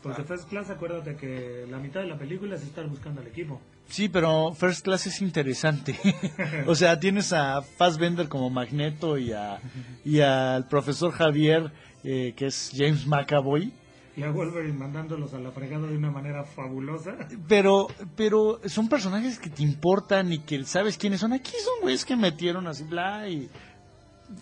Porque First Class, acuérdate que la mitad de la película es estar buscando al equipo. Sí, pero First Class es interesante. o sea, tienes a Fassbender como Magneto y a y al profesor Javier, eh, que es James McAvoy. Y a Wolverine mandándolos a la fregada de una manera fabulosa. Pero, pero son personajes que te importan y que sabes quiénes son. Aquí son güeyes que metieron así, bla, y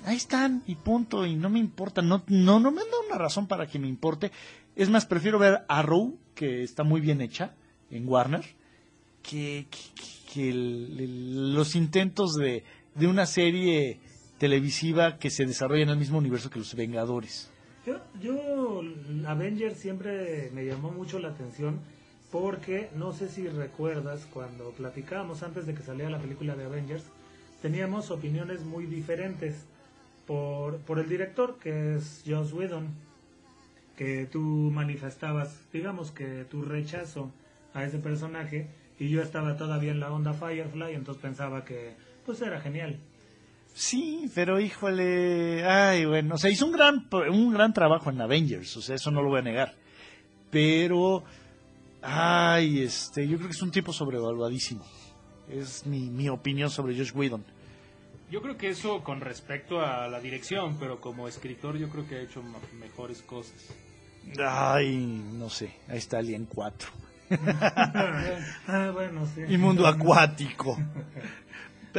ahí están, y punto, y no me importa. No, no, no me han dado una razón para que me importe. Es más, prefiero ver Arrow, que está muy bien hecha en Warner, que, que, los intentos de, de una serie televisiva que se desarrolla en el mismo universo que los Vengadores. Yo, yo, Avengers siempre me llamó mucho la atención porque no sé si recuerdas cuando platicábamos antes de que saliera la película de Avengers, teníamos opiniones muy diferentes por, por el director que es Joss Whedon, que tú manifestabas, digamos que tu rechazo a ese personaje y yo estaba todavía en la onda Firefly, entonces pensaba que pues era genial. Sí, pero híjole, ay, bueno, o sea, hizo un gran, un gran trabajo en Avengers, o sea, eso no lo voy a negar. Pero, ay, este, yo creo que es un tipo sobrevaluadísimo. Es mi, mi opinión sobre Josh Whedon. Yo creo que eso con respecto a la dirección, pero como escritor yo creo que ha hecho mejores cosas. Ay, no sé, ahí está Alien 4. ah, bueno, sí. Y Mundo Acuático.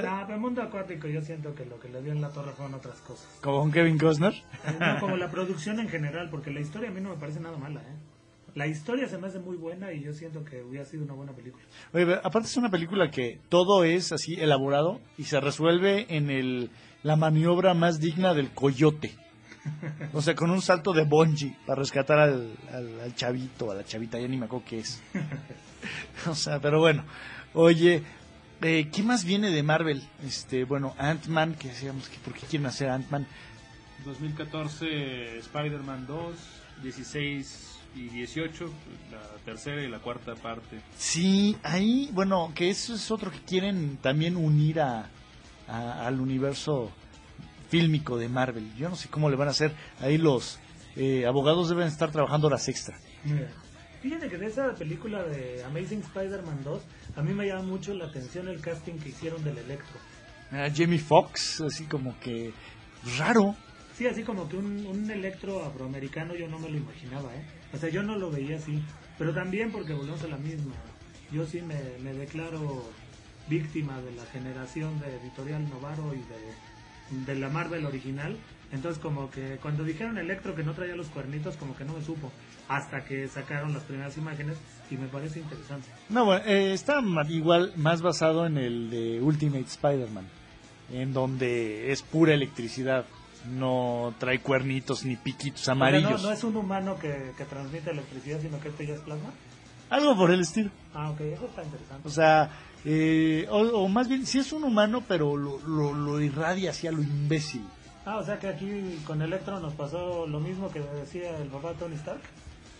Ah, pero mundo acuático yo siento que lo que le dio en la torre fueron otras cosas. Con Kevin Costner. Eh, no, como la producción en general, porque la historia a mí no me parece nada mala, ¿eh? La historia se me hace muy buena y yo siento que hubiera sido una buena película. Oye, pero aparte es una película que todo es así elaborado y se resuelve en el, la maniobra más digna del coyote. O sea, con un salto de bungee para rescatar al, al, al chavito, a la chavita, ya ni me acuerdo qué es. O sea, pero bueno. Oye, eh, ¿qué más viene de Marvel? Este, bueno, Ant-Man, que decíamos que por qué quieren hacer Ant-Man. 2014 Spider-Man 2, 16 y 18, la tercera y la cuarta parte. Sí, ahí, bueno, que eso es otro que quieren también unir a, a- al universo fílmico de Marvel. Yo no sé cómo le van a hacer. Ahí los eh, abogados deben estar trabajando horas extra. Fíjate que de esa película de Amazing Spider-Man 2, a mí me llama mucho la atención el casting que hicieron del Electro. Ah, Jamie Foxx, así como que raro. Sí, así como que un, un Electro afroamericano yo no me lo imaginaba, ¿eh? O sea, yo no lo veía así. Pero también porque volvemos a la misma. Yo sí me, me declaro víctima de la generación de Editorial Novaro y de, de la Marvel original. Entonces como que cuando dijeron Electro que no traía los cuernitos, como que no me supo. Hasta que sacaron las primeras imágenes y me parece interesante. No, bueno, eh, está igual más basado en el de Ultimate Spider-Man, en donde es pura electricidad. No trae cuernitos ni piquitos O sea, amarillos. no, no es un humano que, que transmite electricidad, sino que este ya es plasma. Algo por el estilo. Ah, ok, eso está interesante. O sea, eh, o, o más bien, sí es un humano, pero lo, lo, lo irradia hacia lo imbécil. Ah, o sea que aquí con Electro nos pasó lo mismo que decía el papá Tony Stark.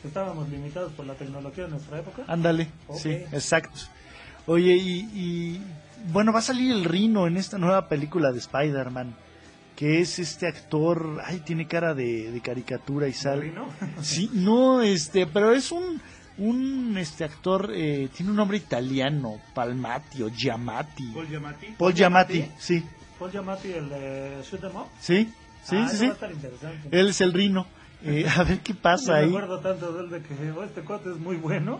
Estábamos limitados por la tecnología de nuestra época. Ándale, sí, exacto. Oye, y, y, bueno, va a salir el Rino en esta nueva película de Spider-Man, que es este actor, ay, tiene cara de, de caricatura y sale. Rino? Sí, no, este, pero es un, un este actor, eh, tiene un nombre italiano, Palmati o Giamatti. Paul Giamatti. Paul Giamatti, sí, Paul Giamatti, el de Shoot 'em Up. sí, sí, ah, sí, sí. va a estar interesante. Él es el Rino. Eh, a ver qué pasa me ahí. acuerdo tanto de él de que "Oh, este cuate es muy bueno.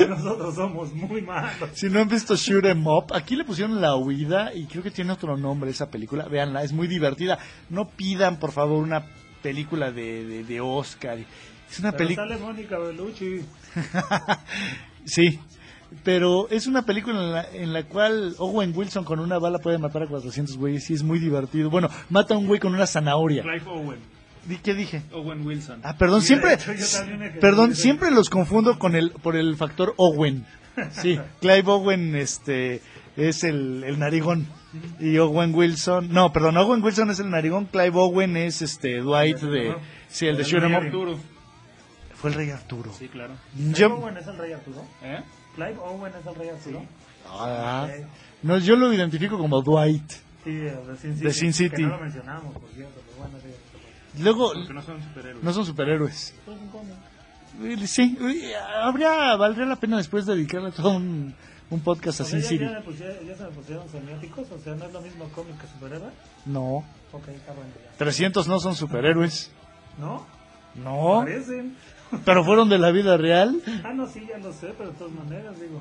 y nosotros somos muy malos. Si no han visto Shoot 'em Up, aquí le pusieron La Huida y creo que tiene otro nombre esa película. Véanla, es muy divertida. No pidan, por favor, una película de, de, de Oscar. Es una película... sale Mónica Bellucci. sí, pero es una película en la, en la cual Owen Wilson con una bala puede matar a 400 güeyes y es muy divertido. Bueno, mata a un güey con una zanahoria. Clive Owen. Di- ¿Qué dije? Owen Wilson. Ah, perdón, Sí, siempre, de hecho, perdón, siempre los confundo con el, por el factor Owen. Sí, Clive Owen, este, es el, el narigón. Y Owen Wilson, no, perdón, Owen Wilson es el narigón, Clive Owen es este, Dwight de, sí, el de El Shoot Rey Up. Arturo. Fue el rey Arturo. Sí, claro. Clive Yo, Owen es el rey Arturo. ¿Eh? Clive Owen es el rey Arturo. ah, Ok. no, yo lo identifico como Dwight. Sí, de Sin City. De Sin City. Que no lo mencionamos, por cierto, pero bueno, sí, sí, Luego, Porque no son superhéroes. no son superhéroes. Pues, Sí, habría, valdría la pena después dedicarle todo un, un podcast sea, en ya, Siri. ya, pusieron- ya se me pusieron semióticos, o sea, no es lo mismo cómic que superhéroe. No, Ok, está bueno ya. 300 no son superhéroes. ¿No? No, Parecen. pero fueron de la vida real. Ah, no, sí, ya lo sé, pero de todas maneras, digo.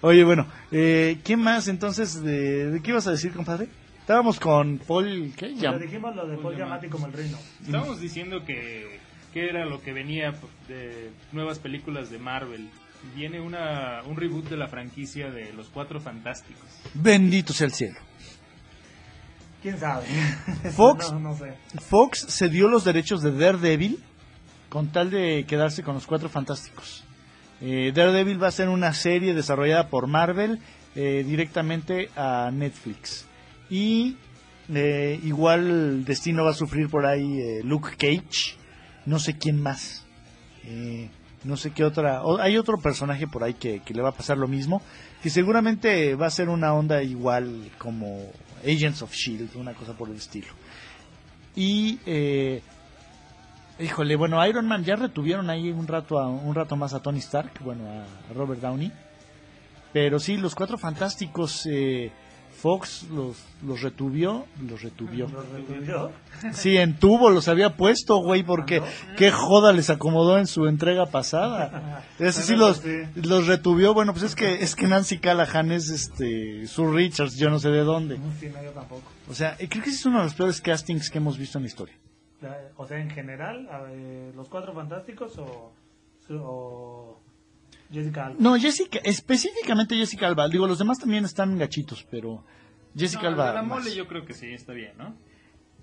Oye, bueno, eh, ¿qué más entonces? De, ¿De qué ibas a decir, compadre? Estábamos con Paul, ¿qué? Ya Yam- dijimos lo de Paul Paul Giamatti. Giamatti como el reino. Estábamos diciendo que, que era lo que venía de nuevas películas de Marvel. Viene una, un reboot de la franquicia de Los Cuatro Fantásticos. Bendito sea el cielo. ¿Quién sabe? Fox. no, no sé. Fox se dio los derechos de Daredevil con tal de quedarse con los cuatro fantásticos. Eh, Daredevil va a ser una serie desarrollada por Marvel eh, directamente a Netflix. Y eh, igual destino va a sufrir por ahí eh, Luke Cage, no sé quién más. Eh, no sé qué otra. hay otro personaje por ahí que, que le va a pasar lo mismo. Que seguramente va a ser una onda igual como Agents of Shield, una cosa por el estilo. Y, eh, híjole, bueno, Iron Man ya retuvieron ahí un rato, a, un rato más a Tony Stark, bueno, a Robert Downey. Pero sí, los cuatro fantásticos, eh, Fox los, los retuvió, los retuvió. ¿Lo retuvieron? Sí, en tubo los había puesto, güey, porque qué joda les acomodó en su entrega pasada. Ese sí los, los retuvió, bueno, pues es que es que Nancy Callahan es este, Sue Richards, yo no sé de dónde. Yo tampoco. O sea, creo que ese es uno de los peores castings que hemos visto en la historia. O sea, en general, ver, ¿los cuatro fantásticos o, o Jessica Alba? No, Jessica, específicamente Jessica Alba. Digo, los demás también están gachitos, pero Jessica No, Alba. la más. mole yo creo que sí, está bien, ¿no?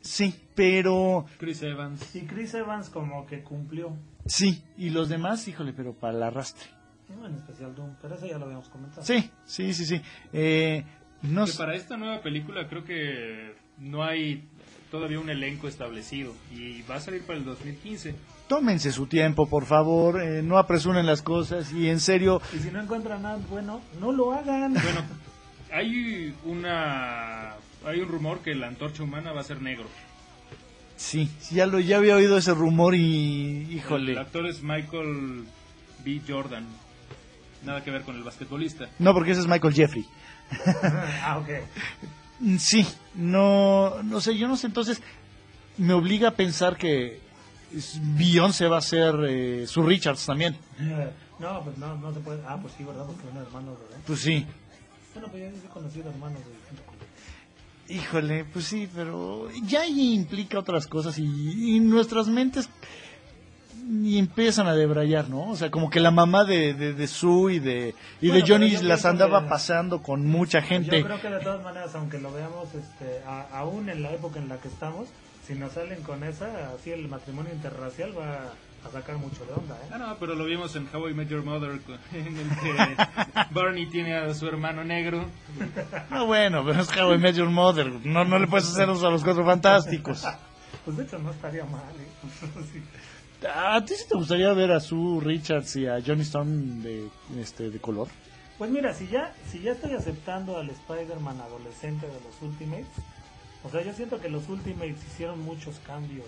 Sí, pero Chris Evans. Y Chris Evans como que cumplió, sí, y los demás, híjole, pero para el arrastre. ¿no? en especial Doom, pero eso ya lo habíamos comentado. Sí, sí, sí, sí. Eh, no Que para esta nueva película creo que no hay todavía un elenco establecido y va a salir para el 2015. Tómense su tiempo, por favor, eh, no apresuren las cosas y en serio, Y si no encuentran nada bueno, no lo hagan. Bueno, hay una hay un rumor que la antorcha humana va a ser negro. sí, ya lo ya había oído ese rumor y El híjole. actor es Michael B. Jordan. Nada que ver con el basquetbolista. No, porque ese es Michael Jeffrey. ah, ok. Sí, no, no sé, yo no sé, entonces me obliga a pensar que Beyoncé va a ser eh, su Richards también. No, pues no, no se puede. Ah, pues sí, ¿verdad? Porque son hermanos, ¿verdad? Pues sí, Bueno, pues yo he conocido hermanos de híjole, pues sí, pero ya ahí implica otras cosas y, y nuestras mentes y empiezan a debrayar, ¿no? O sea, como que la mamá de, de, de Sue y de, y Bueno, de Johnny las andaba que- pasando con mucha gente. Yo creo que de todas maneras, aunque lo veamos este, a- aún en la época en la que estamos, si nos salen con esa, así el matrimonio interracial va a sacar mucho de onda, ¿eh? Ah, no, pero lo vimos en How I Met Your Mother, en el que Barney tiene a su hermano negro. No, bueno, pero es How I Met Your Mother. No, no le puedes hacer eso a los cuatro fantásticos. Pues de hecho no estaría mal, ¿eh? Sí. ¿A ti sí te gustaría ver a Sue Richards y a Johnny Storm de, este, de color? Pues mira, si ya, si ya estoy aceptando al Spider-Man adolescente de los Ultimates, o sea, yo siento que los Ultimates hicieron muchos cambios.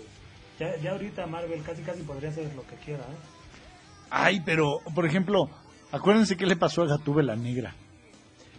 Ya, ya ahorita Marvel casi casi podría hacer lo que quiera, ¿eh? Ay, pero, por ejemplo, acuérdense qué le pasó a Gatúbela la Negra.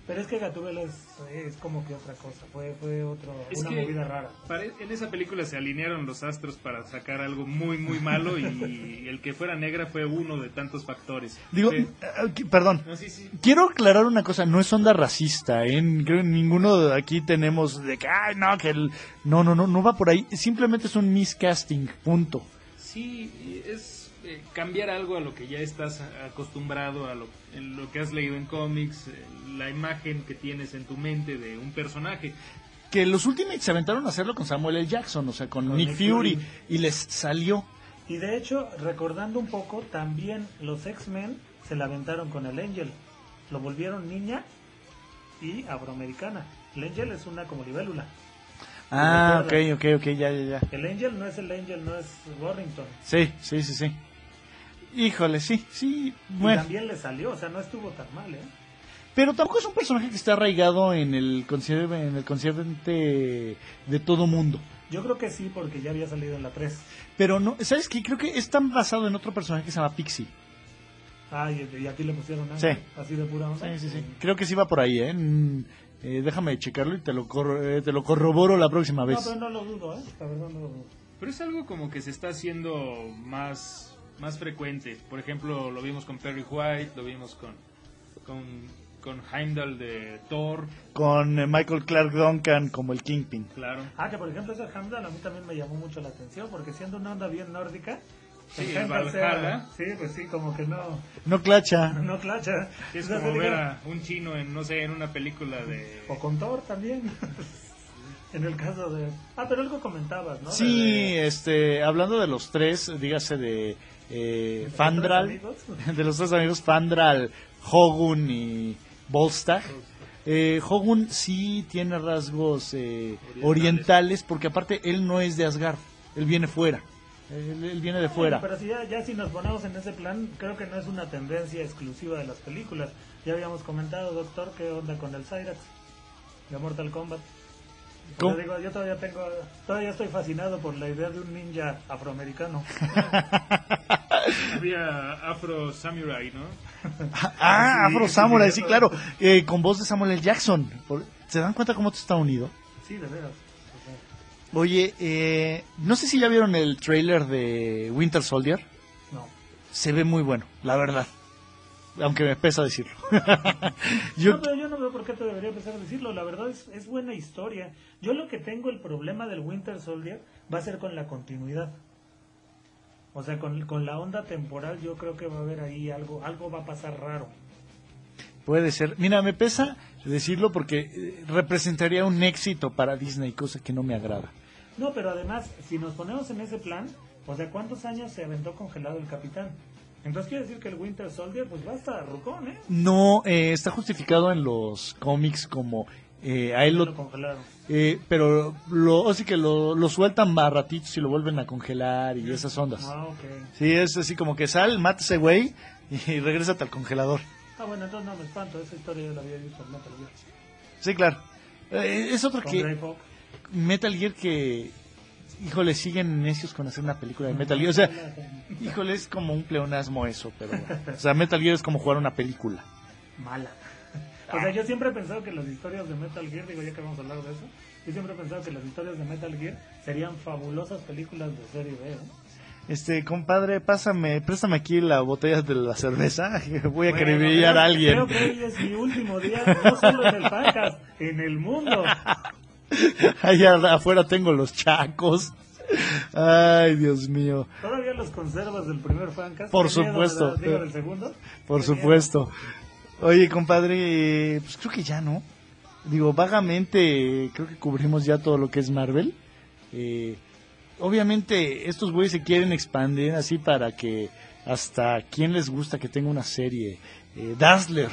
Pero es que Gatúbela es, es como que otra cosa, fue, fue otro, Es una que movida rara. pare- en esa película se alinearon los astros para sacar algo muy, muy malo y el que fuera negra fue uno de tantos factores. Digo, Sí. eh, que- perdón, No, sí, sí. quiero aclarar una cosa, no es onda racista, ¿eh? Creo que ninguno de aquí tenemos de que, ay, no, que el... No, no, no, no va por ahí, simplemente es un miscasting, punto. Sí, es eh, cambiar algo a lo que ya estás acostumbrado, a lo, en lo que has leído en cómics, eh, la imagen que tienes en tu mente de un personaje. Que los Ultimates se aventaron a hacerlo con Samuel L. Jackson, o sea, con, Con Nick, Fury, Fury. y les salió. Y de hecho, recordando un poco, también los X-Men se la aventaron con el Angel. Lo volvieron niña y afroamericana. El Angel es una como libélula. Ah, ok, ok, ok, ya, ya, ya. El Angel no es el Angel, no es Warrington. Sí, sí, sí, sí. Híjole, sí, sí, Y bueno. también le salió, o sea, no estuvo tan mal, ¿eh? Pero tampoco es un personaje que está arraigado en el concierto, en el consciente de todo mundo. Yo creo que sí, porque ya había salido en la 3. Pero no, ¿sabes qué? Creo que es tan basado en otro personaje que se llama Pixie. Ah, y, y aquí le pusieron Sí. Ángel, así de pura onda. Sí, sí, sí. Creo que sí va por ahí, ¿eh? Mm, eh, déjame checarlo y te lo, corro- eh, te lo corroboro la próxima No, vez. pero no lo dudo, ¿eh? La verdad no lo dudo. Pero es algo como que se está haciendo más, más frecuente. Por ejemplo, lo vimos con Perry White, lo vimos con, con, con Heimdall de Thor, Con eh, Michael Clark Duncan como el Kingpin. claro. Ah, que por ejemplo ese Hamdan a mí también me llamó mucho la atención, porque siendo una onda bien nórdica, Sí, el Heimdall sea- Valhalla. sí, pues sí, como que no, No clacha. no clacha. Es como ver a un chino en, no sé, en una película de... O con Thor también. en el caso de... Ah, pero algo comentabas, ¿no? Sí, De- este, hablando de los tres, dígase de eh, ¿De Fandral, de los tres amigos Fandral, Hogun y Volstagg. Eh, Hogun sí tiene rasgos eh, orientales. Orientales. porque aparte él no es de Asgard, él viene fuera, él, él viene de fuera. Pero si ya, ya si nos ponemos en ese plan, creo que no es una tendencia exclusiva de las películas. Ya habíamos comentado, doctor, qué onda con el Cyrax de Mortal Kombat. Digo, yo todavía tengo, todavía estoy fascinado por la idea de un ninja afroamericano. Había Afro Samurai, ¿no? Ah, Sí, Afro Samurai, sí, sí, claro, eh, con voz de Samuel L. Jackson. ¿Se dan cuenta cómo esto está unido? Sí, de veras. Oye, eh, no sé si ya vieron el trailer de Winter Soldier. no. Se ve muy bueno, la verdad. Aunque me pesa decirlo. Yo, No, pero yo no veo por qué te debería empezar a decirlo. La verdad es, es buena historia. Yo lo que tengo el problema del Winter Soldier va a ser con la continuidad. O sea, con, con la onda temporal yo creo que va a haber ahí algo, algo va a pasar raro. puede ser. Mira, me pesa decirlo porque eh, representaría un éxito para Disney, cosa que no me agrada. No, pero además, si nos ponemos en ese plan, o sea, ¿cuántos años se aventó congelado el capitán? Entonces quiere decir que el Winter Soldier pues va hasta rucón, ¿eh? No, eh, está justificado en los cómics como eh, a él Lo lo, congelaron. eh, pero lo, así que lo, lo sueltan a ratitos y lo vuelven a congelar y esas ondas. Ah, ok. Sí, es así como que sal, mata ese güey y regrésate al congelador. Ah, bueno, entonces no me espanto. Esa historia yo la había visto en Metal Gear. Sí, claro. Eh, es otro que. Metal Gear que híjole, siguen necios con hacer una película de Metal Gear. O sea, híjole, es como un pleonasmo eso, pero o sea, Metal Gear es como jugar una película. mala. O sea, yo siempre he pensado que las historias de Metal Gear, digo ya que vamos a hablar de eso, yo siempre he pensado que las historias de Metal Gear serían fabulosas películas de serie B. ¿eh? Este, compadre, pásame, préstame aquí la botella de la cerveza. Voy a Bueno, acribillar a alguien. Creo que hoy es mi último día, no solo en el Fancast, en el mundo. Allá afuera tengo los chacos. Ay, Dios mío. ¿Todavía los conservas del primer Fancast? Por ¿Qué miedo, supuesto. ¿verdad? Digo, del segundo. Por miedo. supuesto. Oye, compadre, pues creo que ya, ¿no? Digo, vagamente, creo que cubrimos ya todo lo que es Marvel. Eh, obviamente, estos güeyes se quieren expandir así para que hasta quien les gusta que tenga una serie. Eh, Dazzler,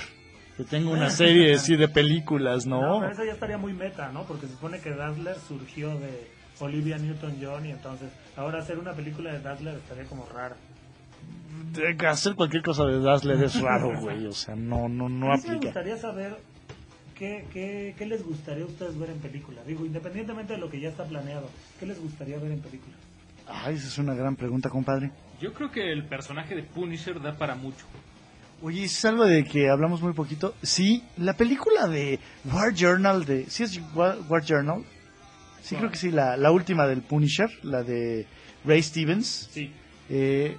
que tenga una serie así de películas, No, ¿no? pero eso ya estaría muy meta, ¿no? Porque se supone que Dazzler surgió de Olivia Newton-John y entonces ahora hacer una película de Dazzler estaría como rara. De- Hacer cualquier cosa de Dazzler es raro, güey. O sea, no, no, no a mí sí me aplica. gustaría saber qué, qué, qué les gustaría a ustedes ver en película. Digo, independientemente de lo que ya está planeado, ¿qué les gustaría ver en película? Ay, esa es una gran pregunta, compadre. Yo creo que el personaje de Punisher da para mucho. Oye, es algo de que hablamos muy poquito. Sí, la película de War Journal de... ¿Sí es War, War Journal? Sí, creo que sí, la, la última del Punisher, la de Ray Stevens. Sí. Eh,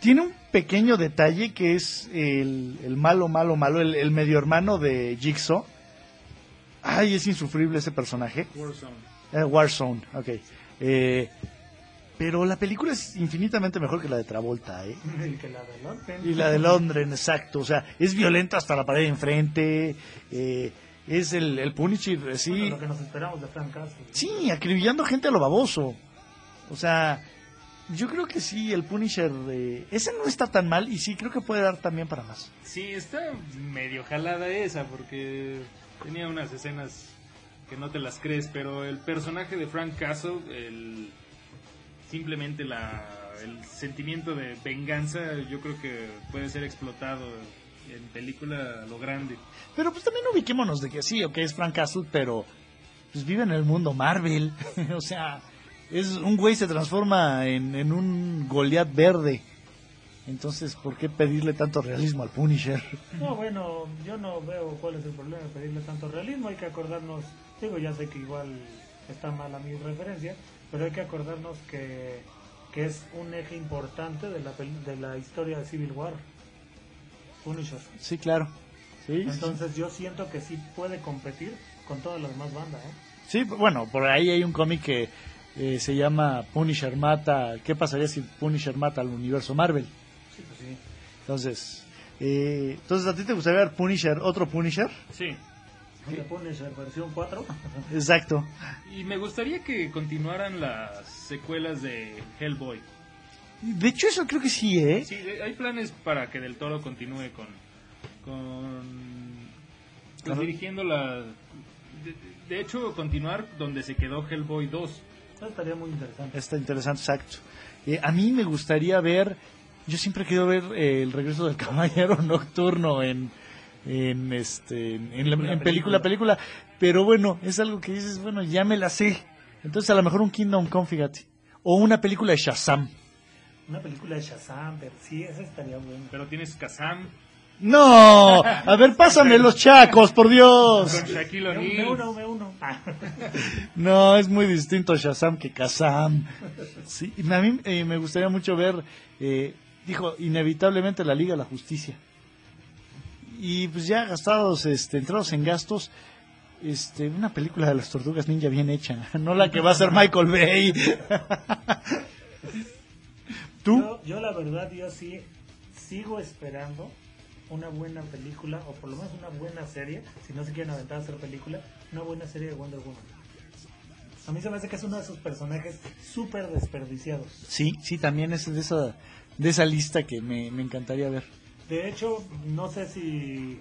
tiene un pequeño detalle que es el, el malo, malo, malo, el, el medio hermano de Jigsaw. Ay, es insufrible ese personaje. Warzone. Eh, Warzone, ok. Eh, pero la película es infinitamente mejor que la de Travolta, ¿eh? Y que la de Londres. Y la de Londres, exacto. O sea, es violenta hasta la pared de enfrente. eh, es el, el Punisher, eh, sí. Bueno, lo que nos esperamos de Frank Castle. Sí, acribillando gente a lo baboso. O sea, yo creo que sí, el Punisher. eh, ese no está tan mal y sí, creo que puede dar también para más. Sí, está medio jalada esa porque tenía unas escenas que no te las crees, pero el personaje de Frank Castle, el, simplemente la, el sentimiento de venganza, yo creo que puede ser explotado en película a lo grande. Pero pues también ubiquémonos de que sí, ok, es Frank Castle, pero pues vive en el mundo Marvel. o sea, es un güey se transforma en, en un Goliath verde. Entonces, ¿por qué pedirle tanto realismo al Punisher? No, bueno, yo no veo cuál es el problema de pedirle tanto realismo. Hay que acordarnos, digo, ya sé que igual está mala mi referencia, pero hay que acordarnos que, que es un eje importante de la, de la historia de Civil War. Punisher. Sí, claro. Sí, sí, Entonces yo siento que sí puede competir con todas las demás bandas, ¿eh? Sí, bueno, por ahí hay un cómic que eh, se llama Punisher mata. ¿Qué pasaría si Punisher mata al universo Marvel? Sí, pues sí. Entonces, eh, entonces ¿a ti te gustaría ver Punisher, otro Punisher? Sí. ¿Dónde Punisher versión 4? Exacto. Y me gustaría que continuaran las secuelas de Hellboy. De hecho, eso creo que sí, ¿eh? Sí, de- hay planes para que Del Toro continúe con. con pues, dirigiendo la. De, de hecho, continuar donde se quedó Hellboy 2. Eso estaría muy interesante. Está interesante, exacto. Eh, a mí me gustaría ver, yo siempre he querido ver eh, el regreso del Caballero Nocturno en, en, este, en, en la- Película, en película, película, pero bueno, es algo que dices, bueno, ya me la sé. Entonces a lo mejor un Kingdom Come, fíjate. O una película de Shazam. Una película de Shazam, pero sí, esa estaría buena. Pero tienes Kazam No, a ver, pásame los chacos, por Dios. con Shaquille Me, me O'Neal. uno, me uno. Ah. No, es muy distinto Shazam que Kazam. Sí, y a mí eh, me gustaría mucho ver, eh, dijo, inevitablemente la Liga de la Justicia. Y pues ya gastados, este, entrados en gastos, este, una película de las tortugas ninja bien hecha, no la que va a ser Michael Bay. ¿Tú? Yo, yo la verdad, yo sí sigo esperando una buena película, o por lo menos una buena serie, si no se quieren aventar a hacer película, una buena serie de Wonder Woman. A mí se me hace que es uno de esos personajes súper desperdiciados. Sí, sí, también es de esa, de esa lista que me, me encantaría ver. De hecho, no sé si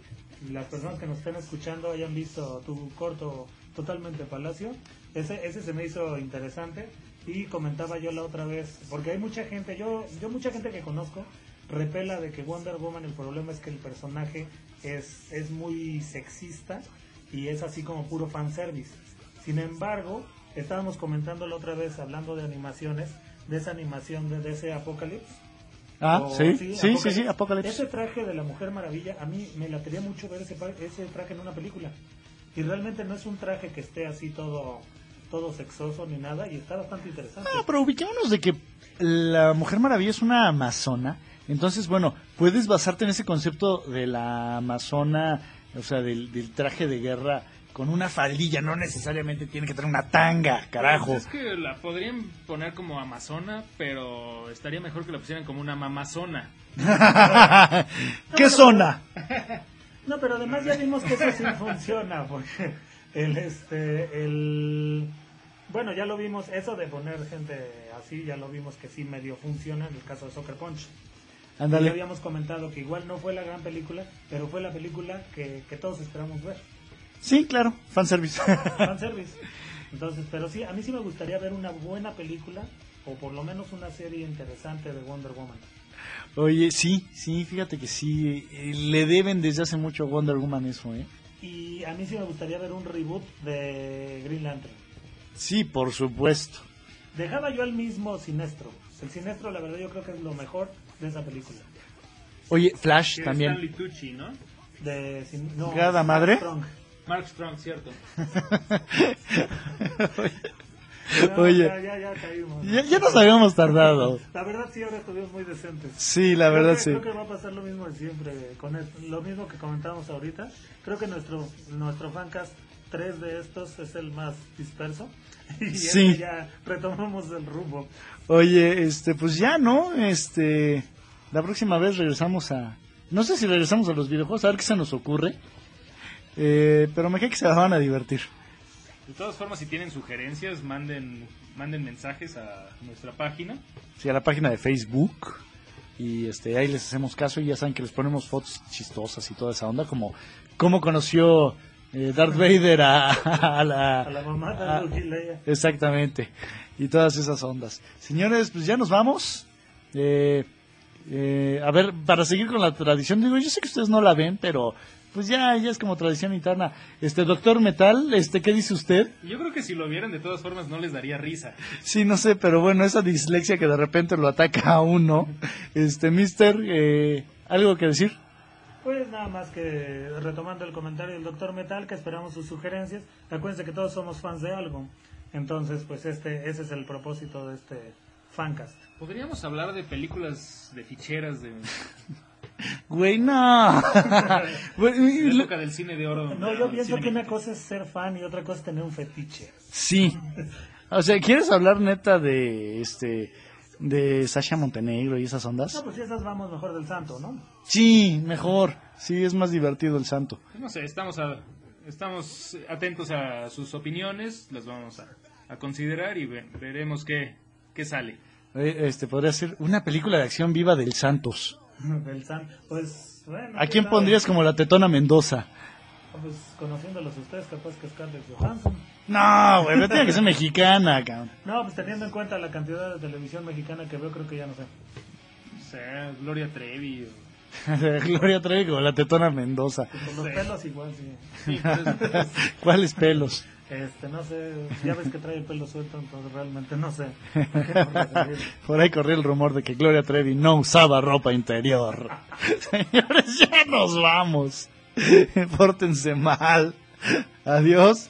las personas que nos estén escuchando hayan visto tu corto totalmente Palacio. Ese, ese se me hizo interesante y comentaba yo la otra vez, porque hay mucha gente, yo, yo mucha gente que conozco repela de que Wonder Woman el problema es que el personaje es, es muy sexista y es así como puro fanservice. Sin embargo, estábamos comentando la otra vez hablando de animaciones, de esa animación de, de ese Apocalypse. Ah, O- sí, sí, sí. Ese traje de la Mujer Maravilla, a mí me latería mucho ver ese, ese traje en una película. Y realmente no es un traje que esté así todo, todo sexoso ni nada, y está bastante interesante. Ah, pero ubiquémonos de que la Mujer Maravilla es una amazona. Entonces, bueno, puedes basarte en ese concepto de la amazona, o sea, del, del traje de guerra con una faldilla. No necesariamente tiene que tener una tanga, carajo. Pues es que la podrían poner como Amazona, pero estaría mejor que la pusieran como una mamazona. ¿Qué zona? No, pero además ya vimos que eso sí funciona, porque el, este, el... Bueno, ya lo vimos, eso de poner gente así, ya lo vimos que sí medio funciona en el caso de Soccer Punch. Ya Ándale. habíamos comentado que igual no fue la gran película, pero fue la película que, que todos esperamos ver. Sí, claro, fanservice. fanservice. Entonces, pero sí, a mí sí me gustaría ver una buena película o por lo menos una serie interesante de Wonder Woman. Oye, sí, sí, fíjate que sí. eh, Le deben desde hace mucho a Wonder Woman eso, ¿eh? Y a mí sí me gustaría ver un reboot de Green Lantern. Sí, por supuesto. Dejaba yo al mismo Sinestro. El Sinestro, la verdad, yo creo que es lo mejor de esa película. Oye, Flash también. Stanley Tucci, ¿no? De, sin- no, ¿Cada madre? Strong. Mark Strong, cierto. Oye. Ya, ya, ya caímos. Ya, ya nos habíamos tardado. La verdad, sí, ahora estuvimos muy decentes. Sí, la Creo verdad que- sí. Creo que va a pasar lo mismo de siempre, con el- lo mismo que comentábamos ahorita. Creo que nuestro nuestro fancast 3 de estos es el más disperso. Y Sí. este ya retomamos el rumbo. Oye, este, pues ya, ¿no? Este, la próxima vez regresamos a, no sé si regresamos a los videojuegos, a ver qué se nos ocurre. Eh, pero me cae que se van a divertir. De todas formas, si tienen sugerencias, manden manden mensajes a nuestra página. Sí, a la página de Facebook. Y este, ahí les hacemos caso y ya saben que les ponemos fotos chistosas y toda esa onda, como cómo conoció eh, Darth Vader a, a la, A la mamá de a- Leia. Exactamente. Y todas esas ondas. Señores, pues ya nos vamos. Eh, eh, a ver, para seguir con la tradición, digo, yo sé que ustedes no la ven, pero pues ya, ya es como tradición interna. Este, doctor Metal, este, ¿qué dice usted? Yo creo que si lo vieran de todas formas no les daría risa. Sí, no sé, pero bueno, esa dislexia que de repente lo ataca a uno. Este, mister, eh, ¿algo que decir? Pues nada más que retomando el comentario del doctor Metal, que esperamos sus sugerencias. Acuérdense que todos somos fans de algo. Entonces, pues este, ese es el propósito de este fancast. Podríamos hablar de películas de ficheras de Güey, no. Lo- época del cine de oro. No, yo pienso que una cosa es ser fan y otra cosa es tener un fetiche. sí. O sea, ¿quieres hablar neta de este de Sasha Montenegro y esas ondas? No, pues si esas vamos mejor del santo, ¿no? Sí, mejor. Sí, es más divertido el santo. No sé, estamos a- estamos atentos a sus opiniones, las vamos a, a considerar y ve- veremos qué, qué sale. Eh, Este podría ser una película de acción viva del Santos. Pues, bueno. ¿A ¿qué quién pondrías como la tetona Mendoza? Pues conociéndolos ustedes, capaz que Scarlett Johansson. No, güey, pero tiene que ser mexicana, cabrón. No, pues teniendo en cuenta la cantidad de televisión mexicana que veo, creo que ya no sé. O sea, Gloria Trevi. o- Gloria Trevi como la tetona Mendoza. Por los Sí. pelos igual, sí. ¿Cuáles pelos? Este, no sé, ya ves que trae el pelo suelto, entonces realmente no sé. ¿Por ahí corría el rumor de que Gloria Trevi no usaba ropa interior. Señores, ya nos vamos. Pórtense mal. Adiós.